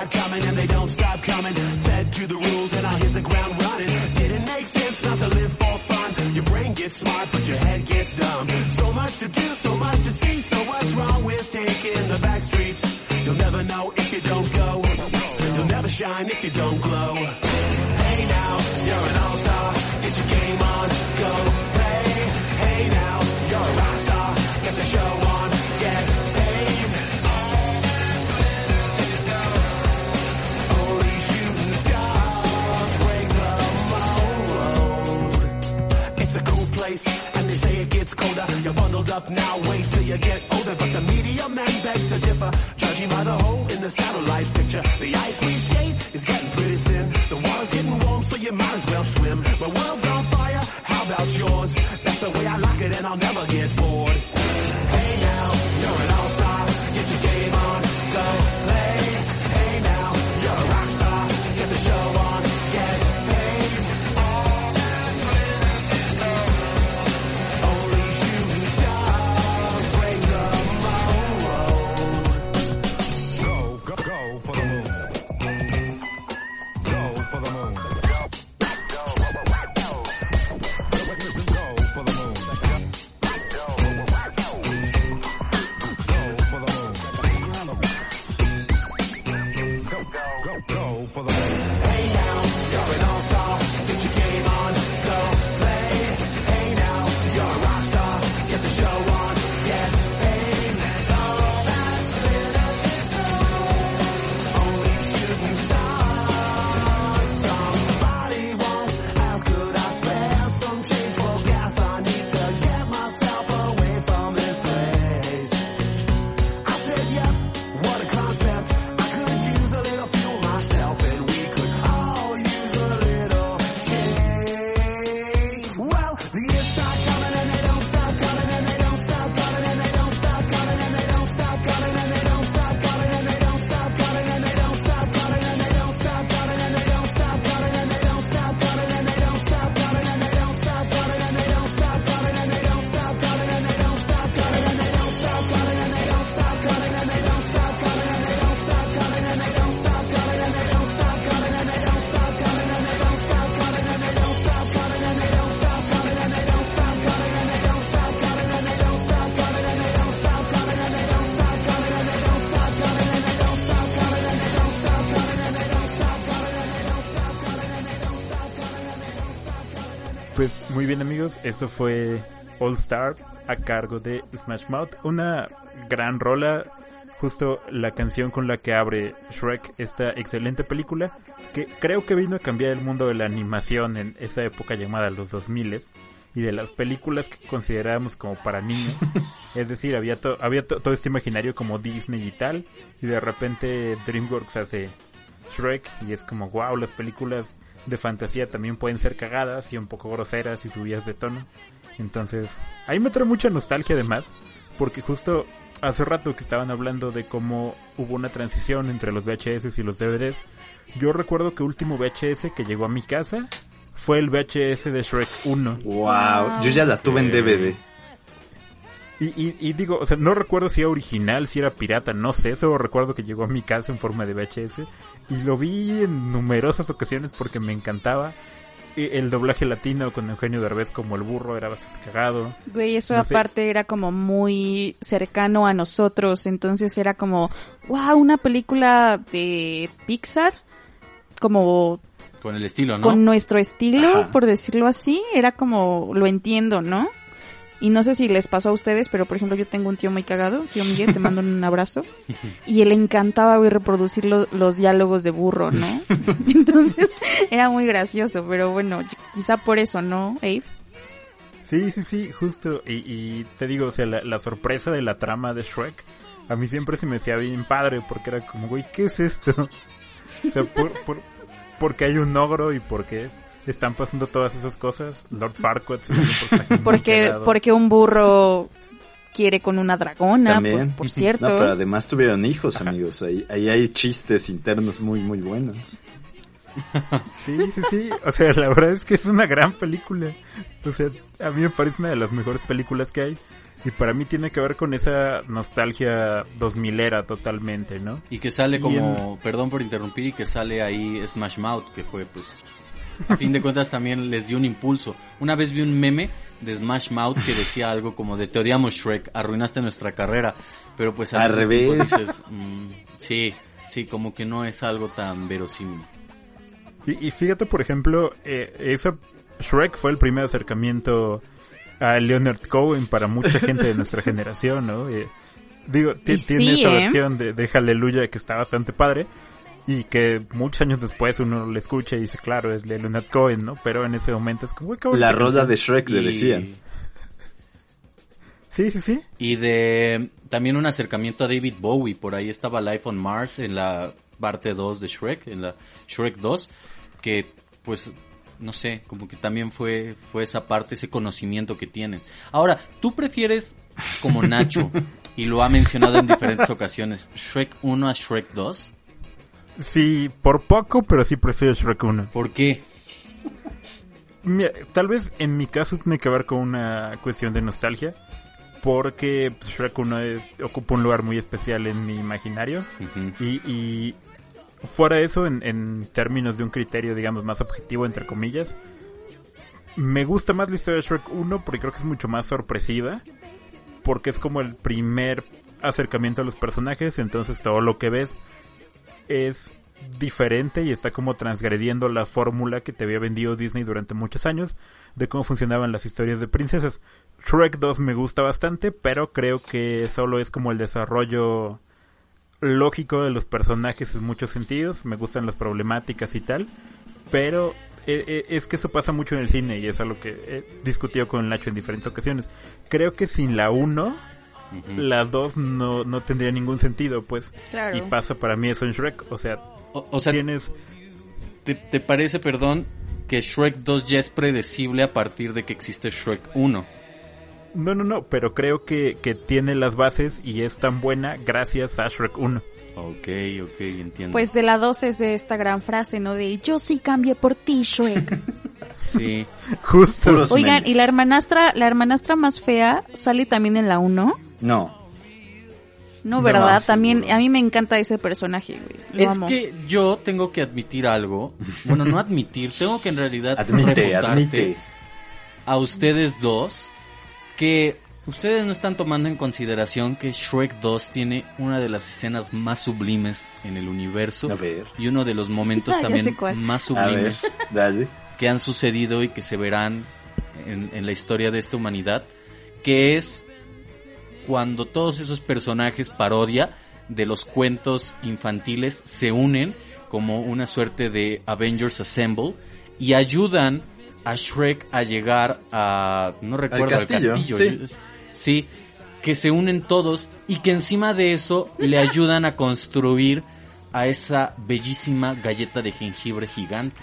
start coming and they don't stop coming. Fed to the rules and I'll hit the ground running. Didn't make sense not to live for fun. Your brain gets smart, but your head gets dumb. So much to do, so much to see. So what's wrong with taking the back streets? You'll never know if you don't go. You'll never shine if you don't glow. Up now, wait till you get older. But the media men beg to differ, judging by the hole in the satellite picture. The ice we skate is getting pretty thin. The water's getting warm, so you might as well swim. My world's eso fue All Star a cargo de Smash Mouth, una gran rola, justo la canción con la que abre Shrek esta excelente película, que creo que vino a cambiar el mundo de la animación en esa época llamada los 2000 y de las películas que considerábamos como para niños. [LAUGHS] es decir, había, to- había to- todo este imaginario como Disney y tal, y de repente DreamWorks hace Shrek y es como, wow, las películas de fantasía también pueden ser cagadas y un poco groseras y subidas de tono. Entonces, ahí me trae mucha nostalgia además, porque justo hace rato que estaban hablando de cómo hubo una transición entre los VHS y los DVDs. Yo recuerdo que último VHS que llegó a mi casa fue el VHS de Shrek 1. Wow, yo ya la tuve en DVD. Y, y, y digo, o sea, no recuerdo si era original, si era pirata, no sé, solo recuerdo que llegó a mi casa en forma de VHS y lo vi en numerosas ocasiones porque me encantaba. Y El doblaje latino con Eugenio Derbez como el burro era bastante cagado. Güey, eso No sé. aparte era como muy cercano a nosotros, entonces era como, wow, una película de Pixar, como Con el estilo, ¿no? con nuestro estilo, Ajá. por decirlo así, era como, lo entiendo, ¿no? Y no sé si les pasó a ustedes, pero por ejemplo yo tengo un tío muy cagado, tío Miguel, te mando un abrazo, [LAUGHS] y él encantaba güey, reproducir lo- los diálogos de burro, ¿no? [LAUGHS] Entonces era muy gracioso, pero bueno, quizá por eso, ¿no, Abe? Sí, sí, sí, justo. Y, y te digo, o sea, la, la sorpresa de la trama de Shrek, a mí siempre se me hacía bien padre porque era como, güey, ¿qué es esto? O sea, por, por, porque hay un ogro y porque están pasando todas esas cosas. Lord Farquaad es Porque, porque un burro quiere con una dragona, También. por, [LAUGHS] por cierto. No, pero además tuvieron hijos, amigos. Ahí, ahí hay chistes internos muy, muy buenos. [LAUGHS] Sí, sí, sí. O sea, la verdad es que es una gran película. O sea, a mí me parece una de las mejores películas que hay. Y para mí tiene que ver con esa nostalgia 2000 era totalmente, ¿no? Y que sale Y como, perdón por interrumpir, y que sale ahí Smash Mouth, que fue pues, a fin de cuentas también les dio un impulso. Una vez vi un meme de Smash Mouth que decía algo como de te odiamos Shrek, arruinaste nuestra carrera, pero pues Al revés. dices, mm, sí, sí, como que no es algo tan verosímil. Y, y fíjate, por ejemplo, eh, esa Shrek fue el primer acercamiento a Leonard Cohen para mucha gente de nuestra generación, ¿no? Eh, digo, tiene sí, esa ¿eh? versión de, de Hallelujah que está bastante padre y que muchos años después uno le escucha y dice, claro, es de Leonard Cohen, ¿no? Pero en ese momento es como, "Uy, qué bonita La canción". de Shrek le Y- decían. Sí, sí, sí. Y de también un acercamiento a David Bowie, por ahí estaba Life on Mars en la parte 2 de Shrek, en la Shrek 2, que pues no sé, como que también fue fue esa parte, ese conocimiento que tienes. Ahora, ¿tú prefieres como Nacho [LAUGHS] y lo ha mencionado en diferentes ocasiones, Shrek 1 a Shrek 2? Sí, por poco, pero sí prefiero Shrek 1. ¿Por qué? Mira, tal vez en mi caso tiene que ver con una cuestión de nostalgia, porque Shrek 1 es- ocupa un lugar muy especial en mi imaginario. Y, y fuera de eso, en, en términos de un criterio, digamos, más objetivo, entre comillas, me gusta más la historia de Shrek 1 porque creo que es mucho más sorpresiva, porque es como el primer acercamiento a los personajes, entonces todo lo que ves es diferente y está como transgrediendo la fórmula que te había vendido Disney durante muchos años de cómo funcionaban las historias de princesas. Shrek 2 me gusta bastante, pero creo que solo es como el desarrollo lógico de los personajes en muchos sentidos, me gustan las problemáticas y tal, pero eh, eh, es que eso pasa mucho en el cine y es algo que he discutido con Nacho en diferentes ocasiones. Creo que sin la 1, Ujú. la 2 no, no tendría ningún sentido, pues. Claro. Y pasa para mí eso en Shrek, o sea, O, o sea, tienes... ¿te, te parece, perdón, que Shrek 2 ya es predecible a partir de que existe Shrek 1? No, no, no, pero creo que, que tiene las bases y es tan buena gracias a Shrek 1. Ok, ok, entiendo. Pues de la 2 es de esta gran frase, ¿no? De yo sí cambié por ti, Shrek. [LAUGHS] sí. Justo. Oigan, y la hermanastra, la hermanastra más fea sale también en la 1. No. No, ¿verdad? También a mí me encanta ese personaje, güey. Lo es amo. que yo tengo que admitir algo. Bueno, no admitir, tengo que en realidad [LAUGHS] Admite, admite. a ustedes dos que ustedes no están tomando en consideración que Shrek 2 tiene una de las escenas más sublimes en el universo A ver. y uno de los momentos [LAUGHS] Ah, también más ver, sublimes dale. que han sucedido y que se verán en, en la historia de esta humanidad, que es cuando todos esos personajes parodia de los cuentos infantiles se unen como una suerte de Avengers Assemble y ayudan a Shrek a llegar a no recuerdo al castillo, castillo, sí. Yo- sí, que se unen todos y que encima de eso le ayudan a construir a esa bellísima galleta de jengibre gigante.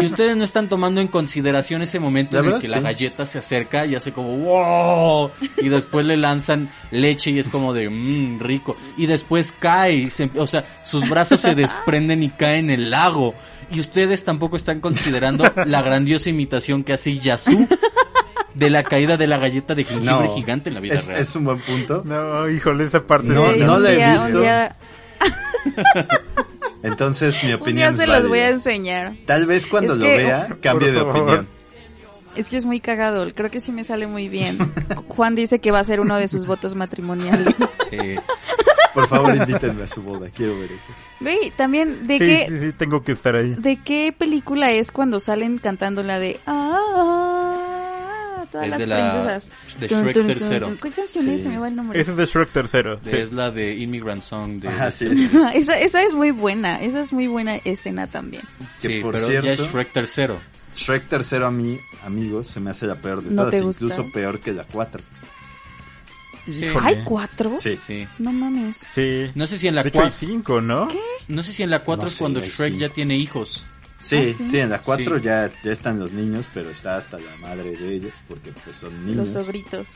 Y ustedes no están tomando en consideración ese momento La en el que la galleta se acerca y hace como wow y después le lanzan leche y es como de mmm, rico y después cae, y se- o sea, sus brazos se desprenden y caen en el lago y ustedes tampoco están considerando la grandiosa imitación que hace Yasu de la caída de la galleta de jengibre No, gigante en la vida es, real. es un buen punto. No, híjole, esa parte No, no un la he día- visto. [LAUGHS] Entonces mi Un día opinión se es los válida. voy a enseñar. Tal vez cuando Es lo que- vea cambie de opinión. Es que es muy cagado, creo que sí me sale muy bien. Juan dice que va a ser uno de sus votos matrimoniales. Sí. Por favor, invítenme a su boda, quiero ver eso. Güey, también, ¿de Sí, qué, sí, sí, tengo que estar ahí. ¿de qué película es cuando salen cantando la de... Ah, todas Es las de la- princesas. de Tun, Shrek tun, tun, tercero. tun. ¿Qué canción es? Sí. Se me va el nombre. Ese es de Shrek tercero. sí. Es la de Immigrant Song de Ajá, sí. es. [LAUGHS] esa, esa es muy buena, esa es muy buena escena también. Que Sí, por pero ya es cierto- Shrek tercero. Shrek tercero a mí, amigos, se me hace la peor de ¿No todas, te gusta? incluso peor que la 4. Híjole. ¿Hay cuatro? Sí. Sí. No mames. Sí. No sé si en la De hecho hay 4 cinco, ¿no? no sé si en la 4 No es sé, cuando Shrek sí. ya tiene hijos. Sí, Ah, ¿sí? sí, en la 4 Sí. ya, ya están los niños, pero está hasta la madre de ellos, porque pues son niños. Los ogritos.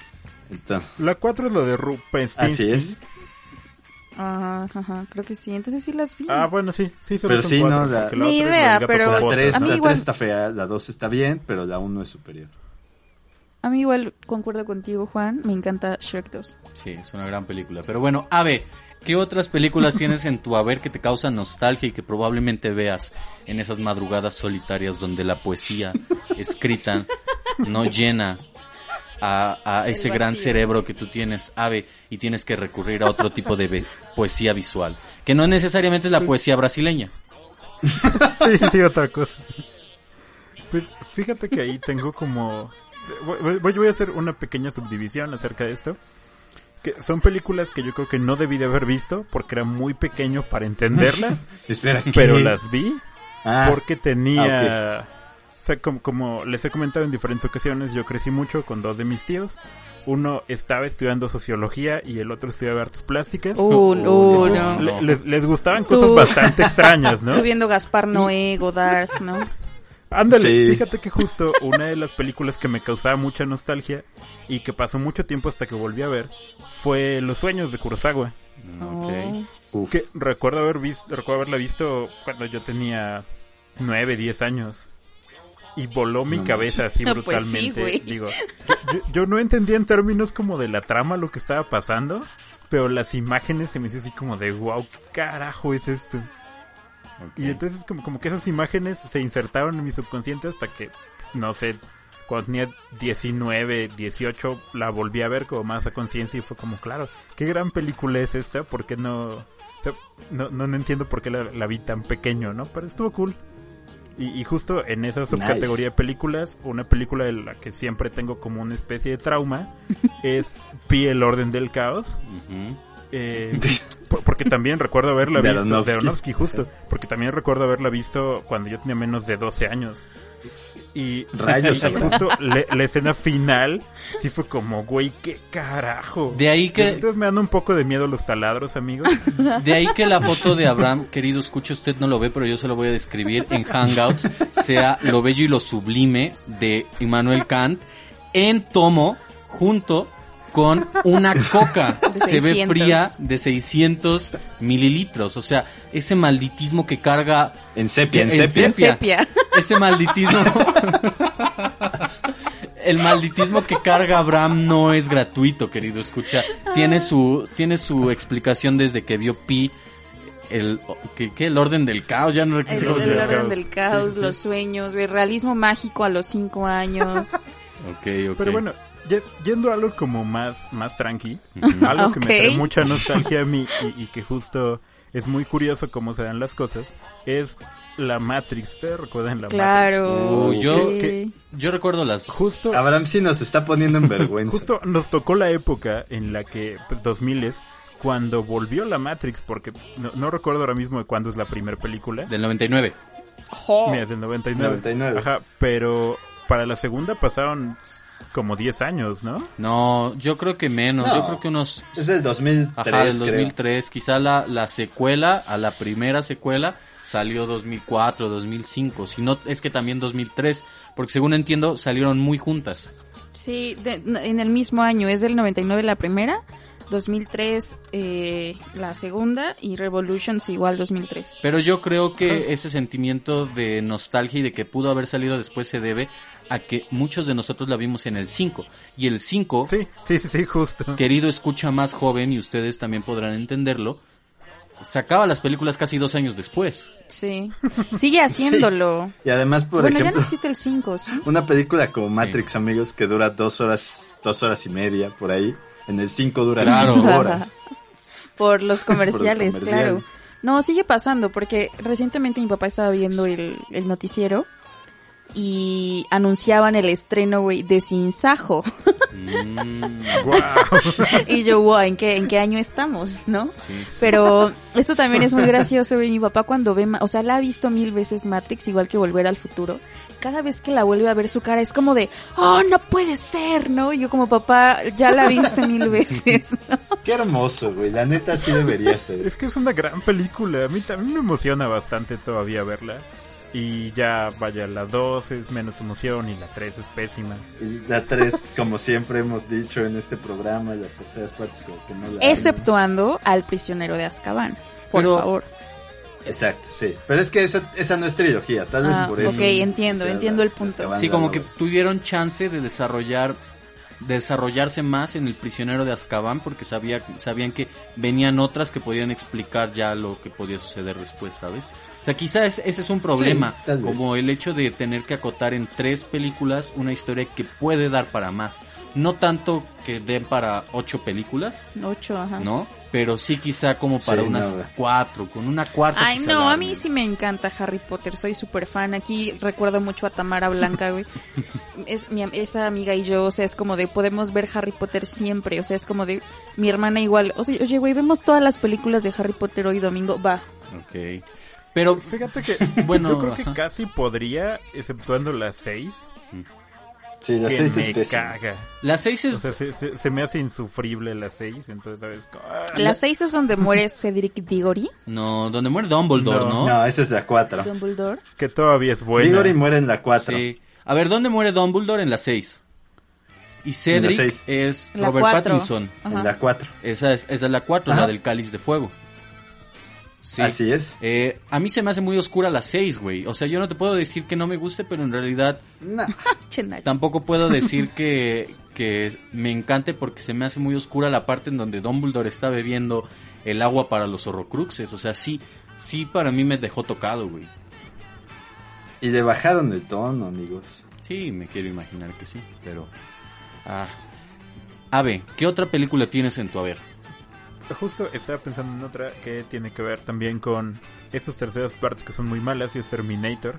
Entonces, La cuatro es lo de Rupenstinsky. así es. Ajá, ajá, creo que sí. Entonces sí las vi. Ah, bueno, sí, sí, solo Pero son sí, cuatro, no, la- la Ni idea, pero- La botas. 3, A mí la igual- 3 está fea, la 2 está bien, pero la 1 es superior. A mí igual concuerdo contigo, Juan. Me encanta Shrek 2. Sí, es una gran película. Pero bueno, Ave, ¿qué otras películas tienes en tu haber que te causan nostalgia y que probablemente veas en esas madrugadas solitarias donde la poesía escrita no llena a, a ese gran cerebro que tú tienes, Ave, y tienes que recurrir a otro tipo de poesía visual? Que no necesariamente es la poesía brasileña. [LAUGHS] Sí, sí, otra cosa. Pues fíjate que ahí tengo como... Voy, voy- voy a hacer una pequeña subdivisión acerca de esto. Que son películas que yo creo que no debí de haber visto porque era muy pequeño para entenderlas, [LAUGHS] Espera, ¿qué? pero las vi Ah, porque tenía... O sea, como, como les he comentado en diferentes ocasiones, yo crecí mucho con dos de mis tíos. Uno estaba estudiando sociología y el otro estudiaba artes plásticas. Uh, uh, no. Le- les, les gustaban cosas bastante extrañas, ¿no? Estoy [LAUGHS] viendo Gaspar Noé, Godard, ¿no? Ándale, Sí. fíjate que justo una de las películas que me causaba mucha nostalgia y que pasó mucho tiempo hasta que volví a ver fue Los sueños de Kurosawa, Ok. Oh. uf. que recuerdo haber visto, recuerdo haberla visto cuando yo tenía 9, 10 años. Y voló mi No cabeza así No, [LAUGHS] pues sí, brutalmente. Digo, yo, yo- no entendía en términos como de la trama lo que estaba pasando, pero las imágenes se me hizo así como de wow, ¿qué carajo es esto? Y entonces como, como que esas imágenes se insertaron en mi subconsciente hasta que, no sé, cuando tenía 19, 18, la volví a ver como más a conciencia y fue como, claro, qué gran película es esta, porque no, o sea, no, no, no entiendo por qué la, la vi tan pequeño, ¿no? Pero estuvo cool. Y, y justo en esa subcategoría de películas, una película de la que siempre tengo como una especie de trauma [LAUGHS] es Pi el orden del caos. Ujú. Eh, [LAUGHS] por- porque también recuerdo haberla visto de Aronofsky. Aronofsky, justo, [LAUGHS] porque también recuerdo haberla visto cuando yo tenía menos de 12 años. Y, Rayos, [LAUGHS] y justo le- la escena final sí fue como, güey, qué carajo. De ahí que Entonces me dan un poco de miedo los taladros, amigos. De ahí que la foto de Abraham, querido escucha, usted no lo ve, pero yo se lo voy a describir en Hangouts, sea lo bello y lo sublime de Immanuel Kant en tomo junto con una coca. De Se ve 600. fría de 600 mililitros. O sea, ese malditismo que carga, En sepia, en En sepia. ese malditismo... [LAUGHS] El malditismo que carga Abraham no es gratuito, querido escucha. Tiene su, tiene su explicación desde que vio Pi, el, ¿qué, qué? el orden del caos, ya no El, recuerdo. Hijos el del orden caos. del caos, Sí, sí, sí. los sueños, güey, realismo mágico a los cinco años. Ok, ok. Pero bueno, yendo a algo como más, más tranqui, algo que me trae mucha nostalgia a mí [LAUGHS] y, y que justo es muy curioso cómo se dan las cosas, es la Matrix. ¿Ustedes recuerdan la Claro. Matrix? Uh, yo- sí. que- Yo recuerdo las... Justo, Abraham sí nos está poniendo en [LAUGHS] vergüenza. justo nos tocó la época en la que, pues, 2000 cuando volvió la Matrix, porque no, no recuerdo ahora mismo de cuándo es la primera película. Del 99. Jo. Mira, es del 99. 99. Ajá, pero para la segunda pasaron como 10 años, ¿no? No, yo creo que menos. No. Yo creo que unos... Es del 2003, Ajá, del creo. 2003. Quizá la, la secuela, a la primera secuela, salió 2004, 2005. Si no, es que también 2003. Porque según entiendo, salieron muy juntas. Sí, de- en el mismo año, es del 99 la primera, 2003 eh, la segunda y Revolutions igual 2003. Pero yo creo que ese sentimiento de nostalgia y de que pudo haber salido después se debe a que muchos de nosotros la vimos en el 5. Y el 5, Sí, sí, sí, sí, justo. querido escucha más joven, y ustedes también podrán entenderlo, sacaba las películas casi dos años después. Sí, sigue haciéndolo. [LAUGHS] Y además, por bueno, ya ejemplo, no existe el 5, ¿sí? una película como Matrix, amigos, que dura dos horas, dos horas y media, por ahí. En el 5 dura Claro. cinco [LAUGHS] horas. Por los comerciales, [LAUGHS] Por los claro. No, sigue pasando porque recientemente mi papá estaba viendo el, el noticiero y anunciaban el estreno, güey, de Sin Sajo. Mm, Guau. [LAUGHS] y yo, wow, ¿en qué, ¿en qué año estamos, no? sí, sí. Pero esto también es muy gracioso, güey. Mi papá cuando ve, o sea, la ha visto mil veces Matrix, igual que Volver al Futuro. Cada vez que la vuelve a ver su cara es como de, oh, no puede ser, ¿no? Y yo como papá, ya la viste mil [LAUGHS] veces. Qué hermoso, güey. La neta sí debería ser. Es que es una gran película. A mí también me emociona bastante todavía verla. Y ya, vaya, la 2 es menos emoción y la 3 es pésima. Y La 3, [LAUGHS] como siempre hemos dicho en este programa, las terceras partes como que no la hay, Exceptuando al prisionero de Azkaban. Por Pero- favor. ¿no? Exacto, sí. Pero es que esa, esa no es trilogía, tal vez Ah, por eso. ok, entiendo, o sea, entiendo la- el punto. Azkaban Sí, como no- que tuvieron chance de desarrollar de desarrollarse más en el prisionero de Azkaban porque sabía, sabían que venían otras que podían explicar ya lo que podía suceder después, ¿sabes? O sea, quizás ese es un problema, Sí, como el hecho de tener que acotar en tres películas una historia que puede dar para más. No tanto que den para ocho películas, Ocho, ajá. ¿no? Pero sí quizá como para Sí, unas no. cuatro, con una cuarta. Ay, no, a mí sí me encanta Harry Potter, soy súper fan. Aquí recuerdo mucho a Tamara Blanca, güey. [LAUGHS] Es mi, am- esa amiga y yo, o sea, es como de podemos ver Harry Potter siempre, o sea, es como de mi hermana igual. O sea, oye, güey, vemos todas las películas de Harry Potter hoy domingo, va. Ok. Pero Fíjate que [LAUGHS] Bueno, yo creo que ajá. casi podría, exceptuando la 6, Sí, la que 6 es me pésima. caga. la seis es O sea, se, se- se me hace insufrible la 6, entonces, ¿sabes? Las seis es donde muere Cedric Diggory, No, donde muere Dumbledore, No. ¿no? No, esa es la 4. Dumbledore. que todavía es buena. Diggory muere en la 4. Sí. A ver, ¿dónde muere Dumbledore? En la 6. Y Cedric es La Robert cuatro. Pattinson. Ajá. En la 4. Esa es, esa es la 4, Ajá. la del cáliz de fuego. Sí. Así es. Eh, a mí se me hace muy oscura la 6, güey. O sea, yo no te puedo decir que no me guste, pero en realidad [LAUGHS] Nacho. tampoco puedo [LAUGHS] decir que, que me encante porque se me hace muy oscura la parte en donde Dumbledore está bebiendo el agua para los horrocruxes. O sea, sí, sí para mí me dejó tocado, güey. Y le bajaron el tono, amigos. Sí, me quiero imaginar que sí, pero... Ah. Ave, ¿qué otra película tienes en tu haber? Justo estaba pensando en otra que tiene que ver también con estas terceras partes que son muy malas y es Terminator.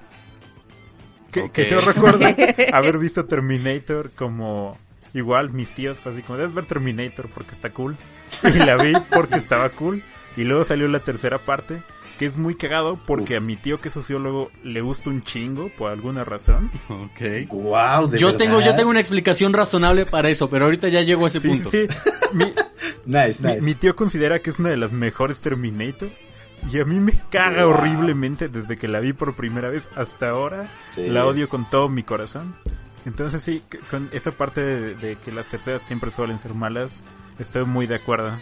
Que, yo recuerdo [LAUGHS] haber visto Terminator como igual mis tíos así como debes ver Terminator porque está cool y la vi porque estaba cool. Y luego salió la tercera parte que es muy cagado porque a mi tío que es sociólogo le gusta un chingo por alguna razón [LAUGHS] Ok. Wow, de Yo verdad? tengo, yo tengo una explicación razonable para eso, pero ahorita ya llego a ese sí, punto. sí, sí. Mi, [LAUGHS] Nice, Mi, nice. mi tío considera que es una de las mejores Terminator. Y a mí me caga Wow. horriblemente desde que la vi por primera vez hasta ahora. Sí. La odio con todo mi corazón. Entonces sí, con esa parte de, de que las terceras siempre suelen ser malas, estoy muy de acuerdo. [LAUGHS]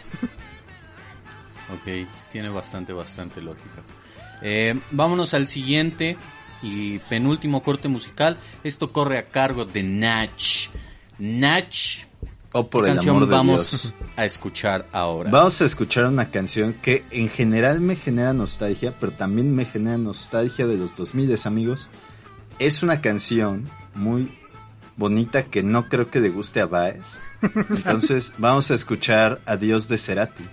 Ok, tiene bastante, bastante lógica. Eh, vámonos al siguiente y penúltimo corte musical. Esto corre a cargo de Natch. Natch, Oh, por ¿qué el canción amor de vamos Dios. a escuchar ahora? Vamos a escuchar una canción que en general me genera nostalgia, pero también me genera nostalgia de los 2000 amigos. Es una canción muy bonita que no creo que le guste a Baez. [LAUGHS] Entonces vamos a escuchar Adiós de Cerati.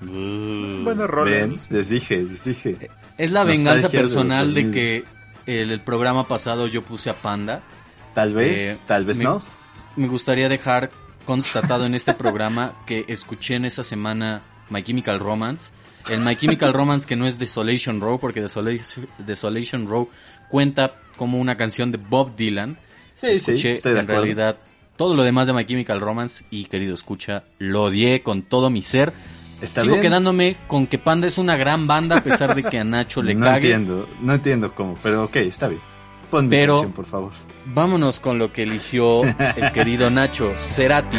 Buenas Ven, rolas. les dije, les dije. Es la venganza personal de 2000. que el, el programa pasado yo puse a Panda. Tal vez, Eh, tal vez me- no. Me gustaría dejar constatado en este programa que escuché en esa semana My Chemical Romance. El My Chemical Romance que no es Desolation Row, porque Desolation, Desolation Row cuenta como una canción de Bob Dylan. Sí, escuché sí, estoy de en realidad todo lo demás de My Chemical Romance y querido escucha, lo odié con todo mi ser. Está Sigo bien. quedándome con que Panda es una gran banda a pesar de que a Nacho le [LAUGHS] no cague. entiendo, no entiendo cómo, pero ok, está bien. Pon mi Pero- canción, por favor. Vámonos con lo que eligió el querido [LAUGHS] Nacho, Cerati.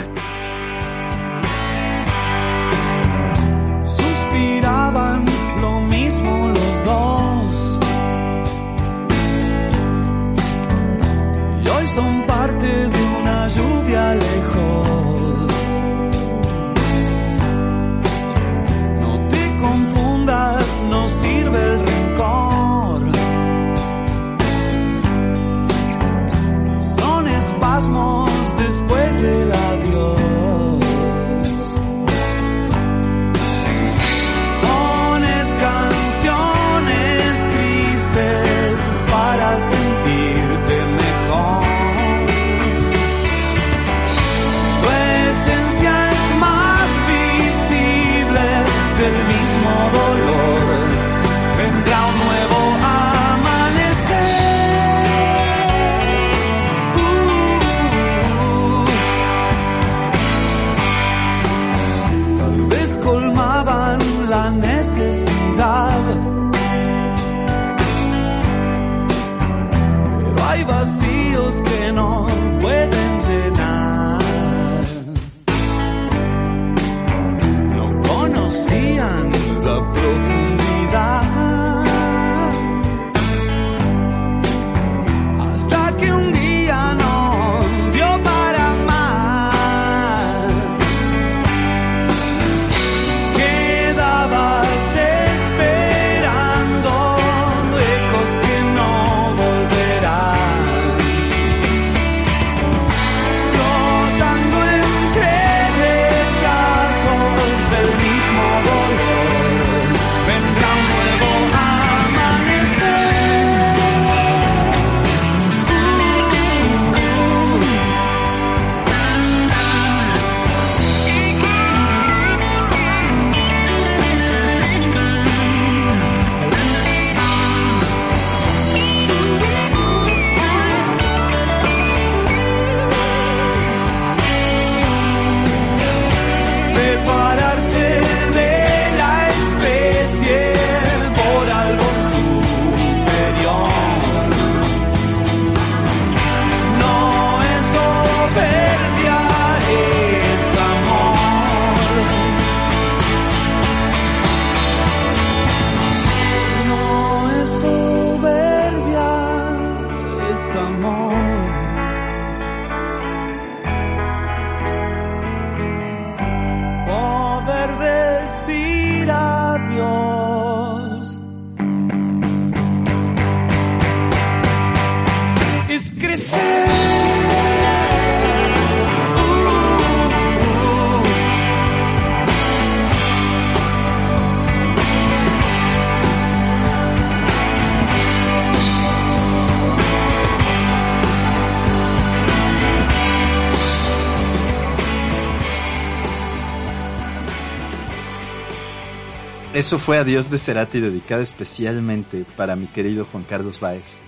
Eso fue Adiós de Cerati dedicada especialmente para mi querido Juan Carlos Báez,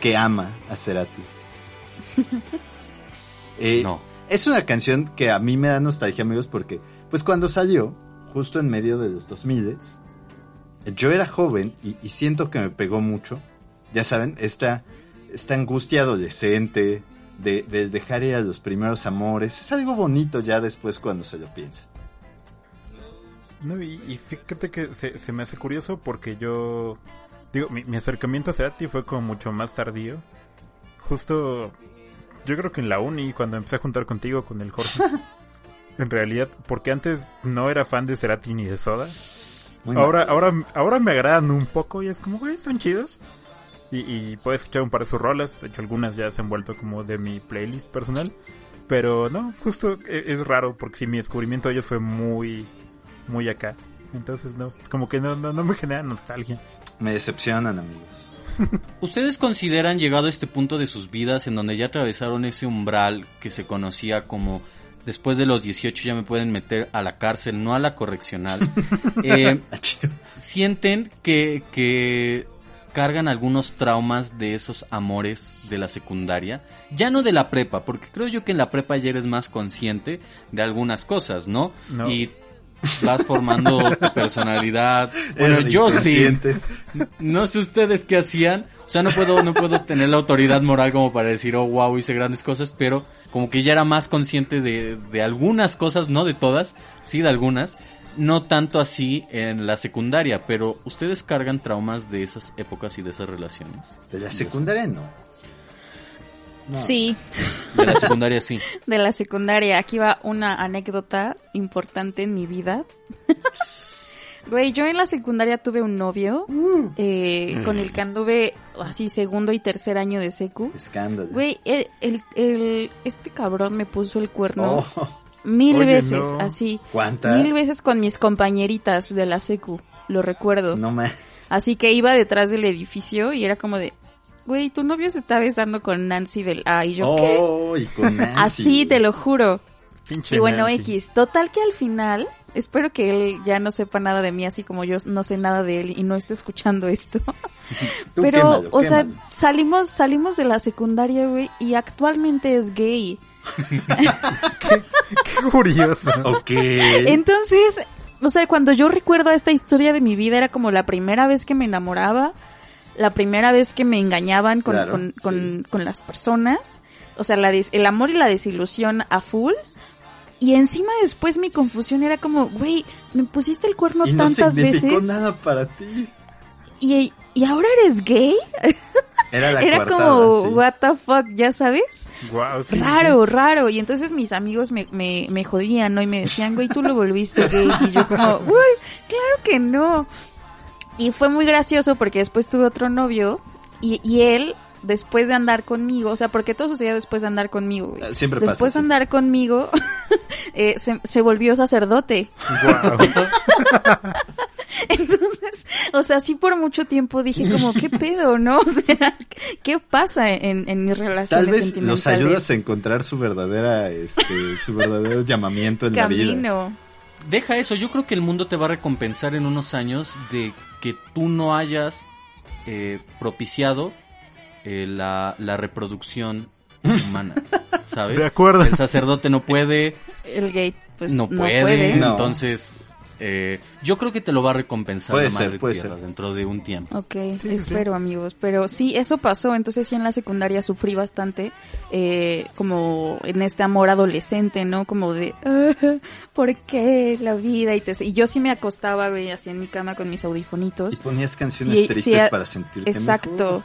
que ama a Cerati. [LAUGHS] Eh, No. Es una canción que a mí me da nostalgia, amigos, porque pues cuando salió, justo en medio de los 2000 yo era joven y, y siento que me pegó mucho. Ya saben, esta, esta angustia adolescente de, de dejar ir a los primeros amores. Es algo bonito ya después cuando se lo piensa. No, y, y fíjate que se, se me hace curioso porque yo... Digo, mi, mi acercamiento a Cerati fue como mucho más tardío. Justo... Yo creo que en la uni, cuando empecé a juntar contigo con el Jorge. [LAUGHS] en realidad, porque antes no era fan de Cerati ni de Soda. Muy mal. Ahora, ahora, ahora me agradan un poco y es como, güey, son chidos. Y, y puedo escuchar un par de sus rolas. De hecho, algunas ya se han vuelto como de mi playlist personal. Pero no, justo e- es raro porque sí, mi descubrimiento de ellos fue muy, muy acá. Entonces no, como que no, no, no me genera nostalgia. Me decepcionan, amigos. [LAUGHS] ¿Ustedes consideran llegado a este punto de sus vidas en donde ya atravesaron ese umbral que se conocía como después de los 18 ya me pueden meter a la cárcel, no a la correccional? [LAUGHS] Eh, ¿Sienten que, que cargan algunos traumas de esos amores de la secundaria? Ya no de la prepa, porque creo yo que en la prepa ya eres más consciente de algunas cosas, ¿no? No. Y vas formando tu personalidad. [LAUGHS] Bueno, Era yo sí. No sé ustedes qué hacían. O sea, no puedo, no puedo tener la autoridad moral como para decir, oh, wow, hice grandes cosas, pero como que ya era más consciente de, de algunas cosas, no de todas, sí de algunas. No tanto así en la secundaria, pero ustedes cargan traumas de esas épocas y de esas relaciones. De la secundaria no. No. Sí, De la secundaria sí. [LAUGHS] de la secundaria. Aquí va una anécdota importante en mi vida. [LAUGHS] Güey, yo en la secundaria tuve un novio eh, con el que anduve así segundo y tercer año de secu. Escándalo. Güey, el, el, el- este cabrón me puso el cuerno Oh, mil Oye, veces, no. así. ¿Cuántas? Mil veces con mis compañeritas de la secu, lo recuerdo. No me... Así que iba detrás del edificio y era como de, güey, tu novio se está besando con Nancy del A y yo, ¿qué? Oh, y con [LAUGHS] Nancy, Así te lo juro. Pinche Y bueno, Nancy. X, total que al final, espero que él ya no sepa nada de mí, así como yo no sé nada de él y no esté escuchando esto. [LAUGHS] Tú Pero, quémalo, o sea, salimos, salimos de la secundaria, güey, y actualmente es gay. [LAUGHS] Qué curioso. Ok. Entonces, o sea, cuando yo recuerdo esta historia de mi vida, era como la primera vez que me enamoraba, la primera vez que me engañaban con, Claro, con, con- sí. con las personas, o sea, la des- el amor y la desilusión a full. Y encima después mi confusión era como, güey, me pusiste el cuerno y no tantas significó veces nada para ti. y, y ahora eres gay. Era la [LAUGHS] era coartada, como, sí. what the fuck, ya sabes. Wow, sí, Raro, raro. Y entonces mis amigos me, me, me jodían, ¿no? Y me decían, güey, tú lo volviste gay. Y yo como, uy, claro que no. Y fue muy gracioso porque después tuve otro novio y, y él, después de andar conmigo, o sea, porque todo sucedía después de andar conmigo, güey. Ah, Siempre Después pasa. de andar conmigo, [LAUGHS] eh, se, se volvió sacerdote. Guau. [LAUGHS] Entonces, o sea, sí por mucho tiempo dije como, ¿qué pedo, no? [LAUGHS] O sea, ¿qué pasa en, en mis relaciones Tal vez los ayudas a encontrar su verdadera, este, su verdadero llamamiento en la vida. Camino. Deja eso, yo creo que el mundo te va a recompensar en unos años de que tú no hayas eh, propiciado eh, la, la reproducción humana, [LAUGHS] ¿sabes? De acuerdo. El sacerdote no puede, El gay, pues no puede, puede. No. entonces eh, yo creo que te lo va a recompensar Puede la ser, madre puede tierra ser. dentro de un tiempo. Ok, Sí, sí, espero amigos, pero sí, eso pasó, entonces sí en la secundaria sufrí bastante, eh, como en este amor adolescente, ¿no? Como de, "Ah, ¿por qué la vida? Y, te- y yo sí me acostaba, güey, así en mi cama con mis Y audifonitos. ponías canciones Sí, tristes para sentirte Exacto, mejor.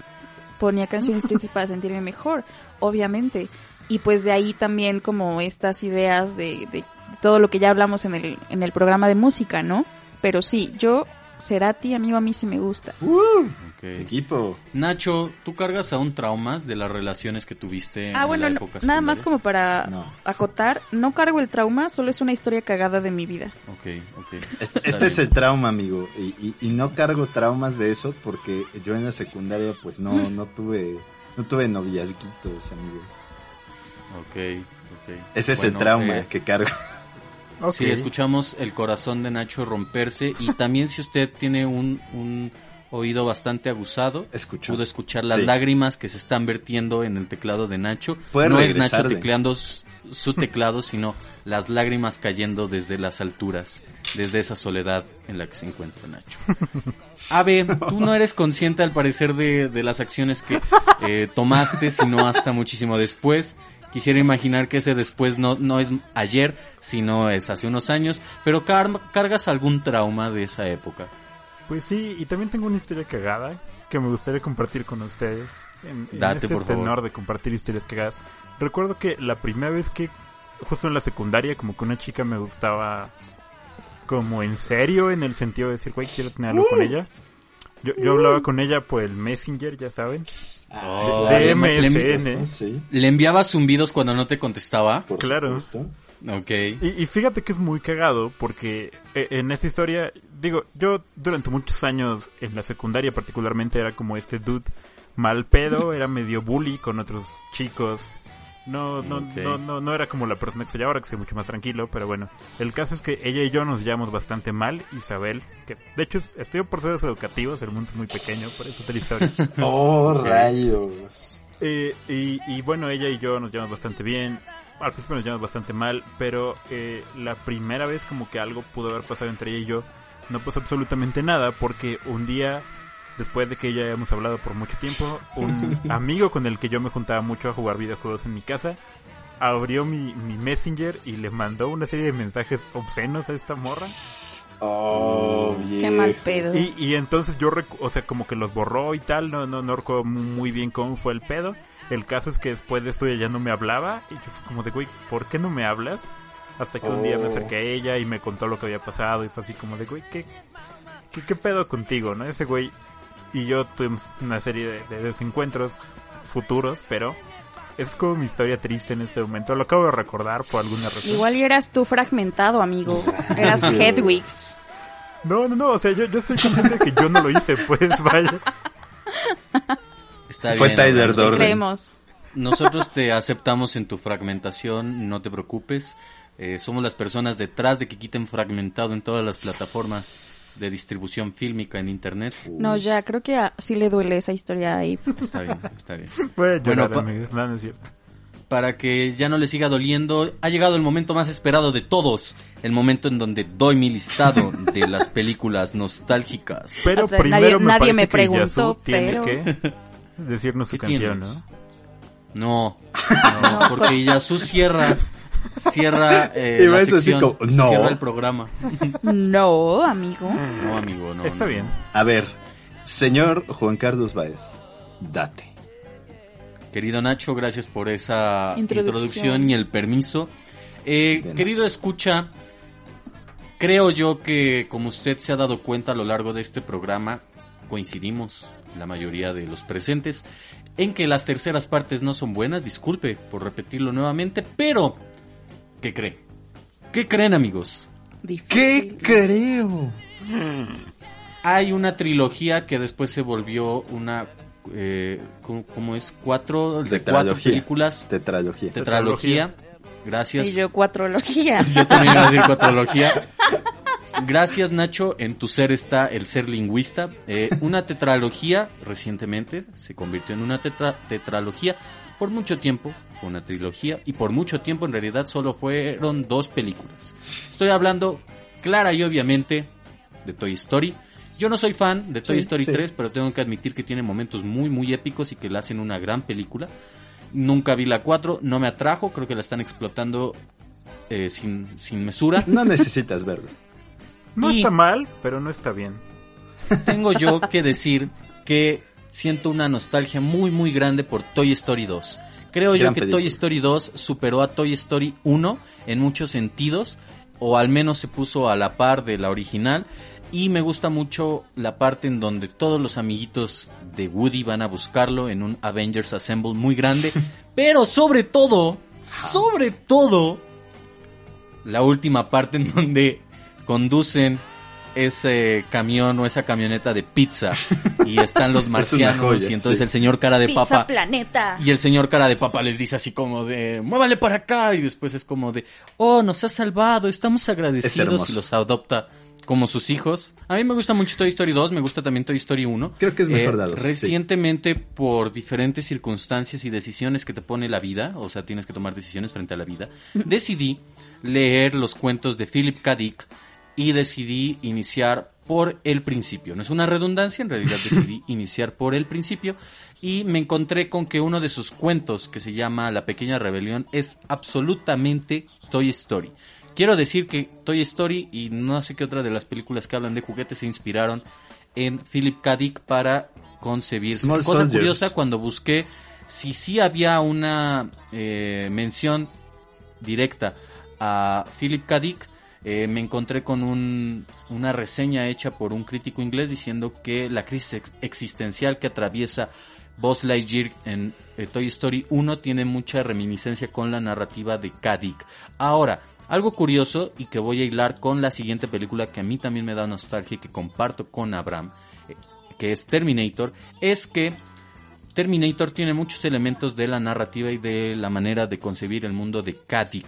ponía canciones tristes para sentirme mejor, obviamente. Y pues de ahí también como estas ideas de, de todo lo que ya hablamos en el, en el programa de música, ¿no? Pero sí, yo, Cerati, amigo, a mí sí me gusta. Ok. Equipo. Nacho, ¿tú cargas aún traumas de las relaciones que tuviste Ah, en bueno, la no- época nada más como para No. acotar, no cargo el trauma, solo es una historia cagada de mi vida. Ok, ok. Este, este es el trauma, amigo. Y, y, y no cargo traumas de eso porque yo en la secundaria pues no, no tuve no tuve noviazguitos, amigo. Ok, ok. Ese es el Bueno, trauma eh, que cargo. Ok. Sí, escuchamos el corazón de Nacho romperse y [LAUGHS] también si usted tiene un, un oído bastante aguzado, Escucho. pudo escuchar las Sí. lágrimas que se están vertiendo en el teclado de Nacho. No es Nacho tecleando su, su [LAUGHS] teclado, sino las lágrimas cayendo desde las alturas, desde esa soledad en la que se encuentra Nacho. [LAUGHS] Ave, tú no eres consciente al parecer de, de las acciones que eh, tomaste, sino hasta muchísimo después. Quisiera imaginar que ese después no, no es ayer, sino es hace unos años, pero car- cargas algún trauma de esa época. Pues sí, y también tengo una historia cagada que me gustaría compartir con ustedes. En, en Date, este por favor. tenor de compartir historias cagadas. Recuerdo que la primera vez que, justo en la secundaria, como que una chica me gustaba como en serio, en el sentido de decir, güey, quiero tener algo Uh. con ella. Yo, yo hablaba con ella por el Messenger, ya saben. Oh, de le- le- MSN. Sí, ¿Le enviabas zumbidos cuando no te contestaba? por Claro. supuesto. Ok. Y, y fíjate que es muy cagado porque eh, en esa historia, digo, yo durante muchos años en la secundaria particularmente era como este dude mal pedo, era medio bully con otros chicos. No, no, Ok. no, no, no era como la persona que soy ahora, que soy mucho más tranquilo, pero bueno. El caso es que ella y yo nos llevamos bastante mal, Isabel, que de hecho estudio procesos educativos, el mundo es muy pequeño, por eso es la historia. [LAUGHS] Oh, rayos. Eh, y, y bueno, ella y yo nos llevamos bastante bien. Al principio nos llevamos bastante mal, pero eh, la primera vez como que algo pudo haber pasado entre ella y yo, no pasó absolutamente nada, porque un día, después de que ya hemos hablado por mucho tiempo, un [LAUGHS] amigo con el que yo me juntaba mucho a jugar videojuegos en mi casa, abrió mi, mi messenger y le mandó una serie de mensajes obscenos a esta morra. Oh, bien. Qué mal pedo. Y, y entonces yo, recu- o sea, como que los borró y tal, no, no, no recuerdo muy bien cómo fue el pedo. El caso es que después de esto ella ya no me hablaba y yo fui como de, güey, ¿por qué no me hablas? Hasta que un día me Oh. acerqué a ella y me contó lo que había pasado y fue así como de, güey, ¿qué, qué, qué pedo contigo, no? Ese güey y yo tuvimos una serie de, de desencuentros futuros, pero es como mi historia triste en este momento. Lo acabo de recordar por alguna razón. Igual y eras tú fragmentado, amigo. Eras Hedwig. No, no, no, o sea, yo, yo estoy consciente de que yo no lo hice, pues, vaya. Está Fue bien, Tyler. Durden. Nosotros te aceptamos en tu fragmentación, no te preocupes. Eh, somos las personas detrás de que quiten fragmentado en todas las plataformas de distribución fílmica en internet. No, ya, creo que a- sí le duele esa historia ahí. Está bien, está bien. [LAUGHS] Voy a Bueno, llorar, pa- amigos, no, no es cierto. Para que ya no le siga doliendo, ha llegado el momento más esperado de todos. El momento en donde doy mi listado de [LAUGHS] las películas nostálgicas. Pero O sea, primero nadie- me nadie me que preguntó, tiene pero- que decirnos su ¿Qué canción, tienes? ¿no? No, [LAUGHS] no, porque Yasu cierra, cierra eh, la sección, como, no. cierra el programa. No, amigo. No, amigo, no. Está no. bien. A ver, señor Juan Carlos Baez, date. Querido Nacho, gracias por esa Introducción. introducción, y el permiso. Eh, querido escucha, creo yo que como usted se ha dado cuenta a lo largo de este programa, coincidimos, la mayoría de los presentes, en que las terceras partes no son buenas, disculpe por repetirlo nuevamente, pero ¿qué creen? ¿Qué creen amigos? Difícil. creo? Hay una trilogía que después se volvió una... Eh, ¿cómo, cómo es? Cuatro, cuatro Tetralogía. películas Tetralogía. Tetralogía. Gracias. Y yo cuatrologías. [LAUGHS] Yo también iba a decir [LAUGHS] cuatrología. Gracias Nacho, en tu ser está el ser lingüista. Eh, una tetralogía recientemente se convirtió en una tetra- tetralogía. Por mucho tiempo fue una trilogía y por mucho tiempo en realidad solo fueron dos películas. Estoy hablando clara y obviamente de Toy Story. Yo no soy fan de Toy Sí, Story sí. 3, pero tengo que admitir que tiene momentos muy muy épicos y que la hacen una gran película. Nunca vi la 4, no me atrajo, creo que la están explotando eh, sin, sin mesura. No necesitas verlo. No Y- está mal, pero no está bien. Tengo yo que decir que siento una nostalgia muy muy grande por Toy Story 2. Creo yo que película. Toy Story 2 superó a Toy Story 1 en muchos sentidos, o al menos se puso a la par de la original. Y me gusta mucho la parte en donde todos los amiguitos de Woody van a buscarlo en un Avengers Assemble muy grande. [LAUGHS] Pero sobre todo, sobre todo, la última parte en donde conducen ese camión o esa camioneta de pizza [LAUGHS] y están los marcianos joya, y entonces sí. el señor cara de Pizza papa Planeta. y el señor cara de papa les dice así como de muévale para acá y después es como de oh nos ha salvado estamos Es agradecidos y los adopta como sus hijos. A mí me gusta mucho Toy Story 2, me gusta también Toy Story 1. Creo que es mejor Eh, sí. Recientemente, por diferentes circunstancias y decisiones que te pone la vida, o sea, tienes que tomar decisiones frente a la vida, [LAUGHS] decidí leer los cuentos de Philip K. Dick y decidí iniciar por el principio. No es una redundancia, en realidad [LAUGHS] decidí iniciar por el principio y me encontré con que uno de sus cuentos, que se llama La Pequeña Rebelión, es absolutamente Toy Story. Quiero decir que Toy Story y no sé qué otra de las películas que hablan de juguetes se inspiraron en Philip K. Dick para concebir. Small Cosa Soldiers. curiosa, cuando busqué si sí había una eh, mención directa a Philip K. Dick, eh, me encontré con un- una reseña hecha por un crítico inglés diciendo que la crisis ex- existencial que atraviesa Buzz Lightyear en eh, Toy Story 1 tiene mucha reminiscencia con la narrativa de Kadik. Ahora, algo curioso y que voy a hilar con la siguiente película que a mí también me da nostalgia y que comparto con Abraham, eh, que es Terminator, es que Terminator tiene muchos elementos de la narrativa y de la manera de concebir el mundo de Kadik.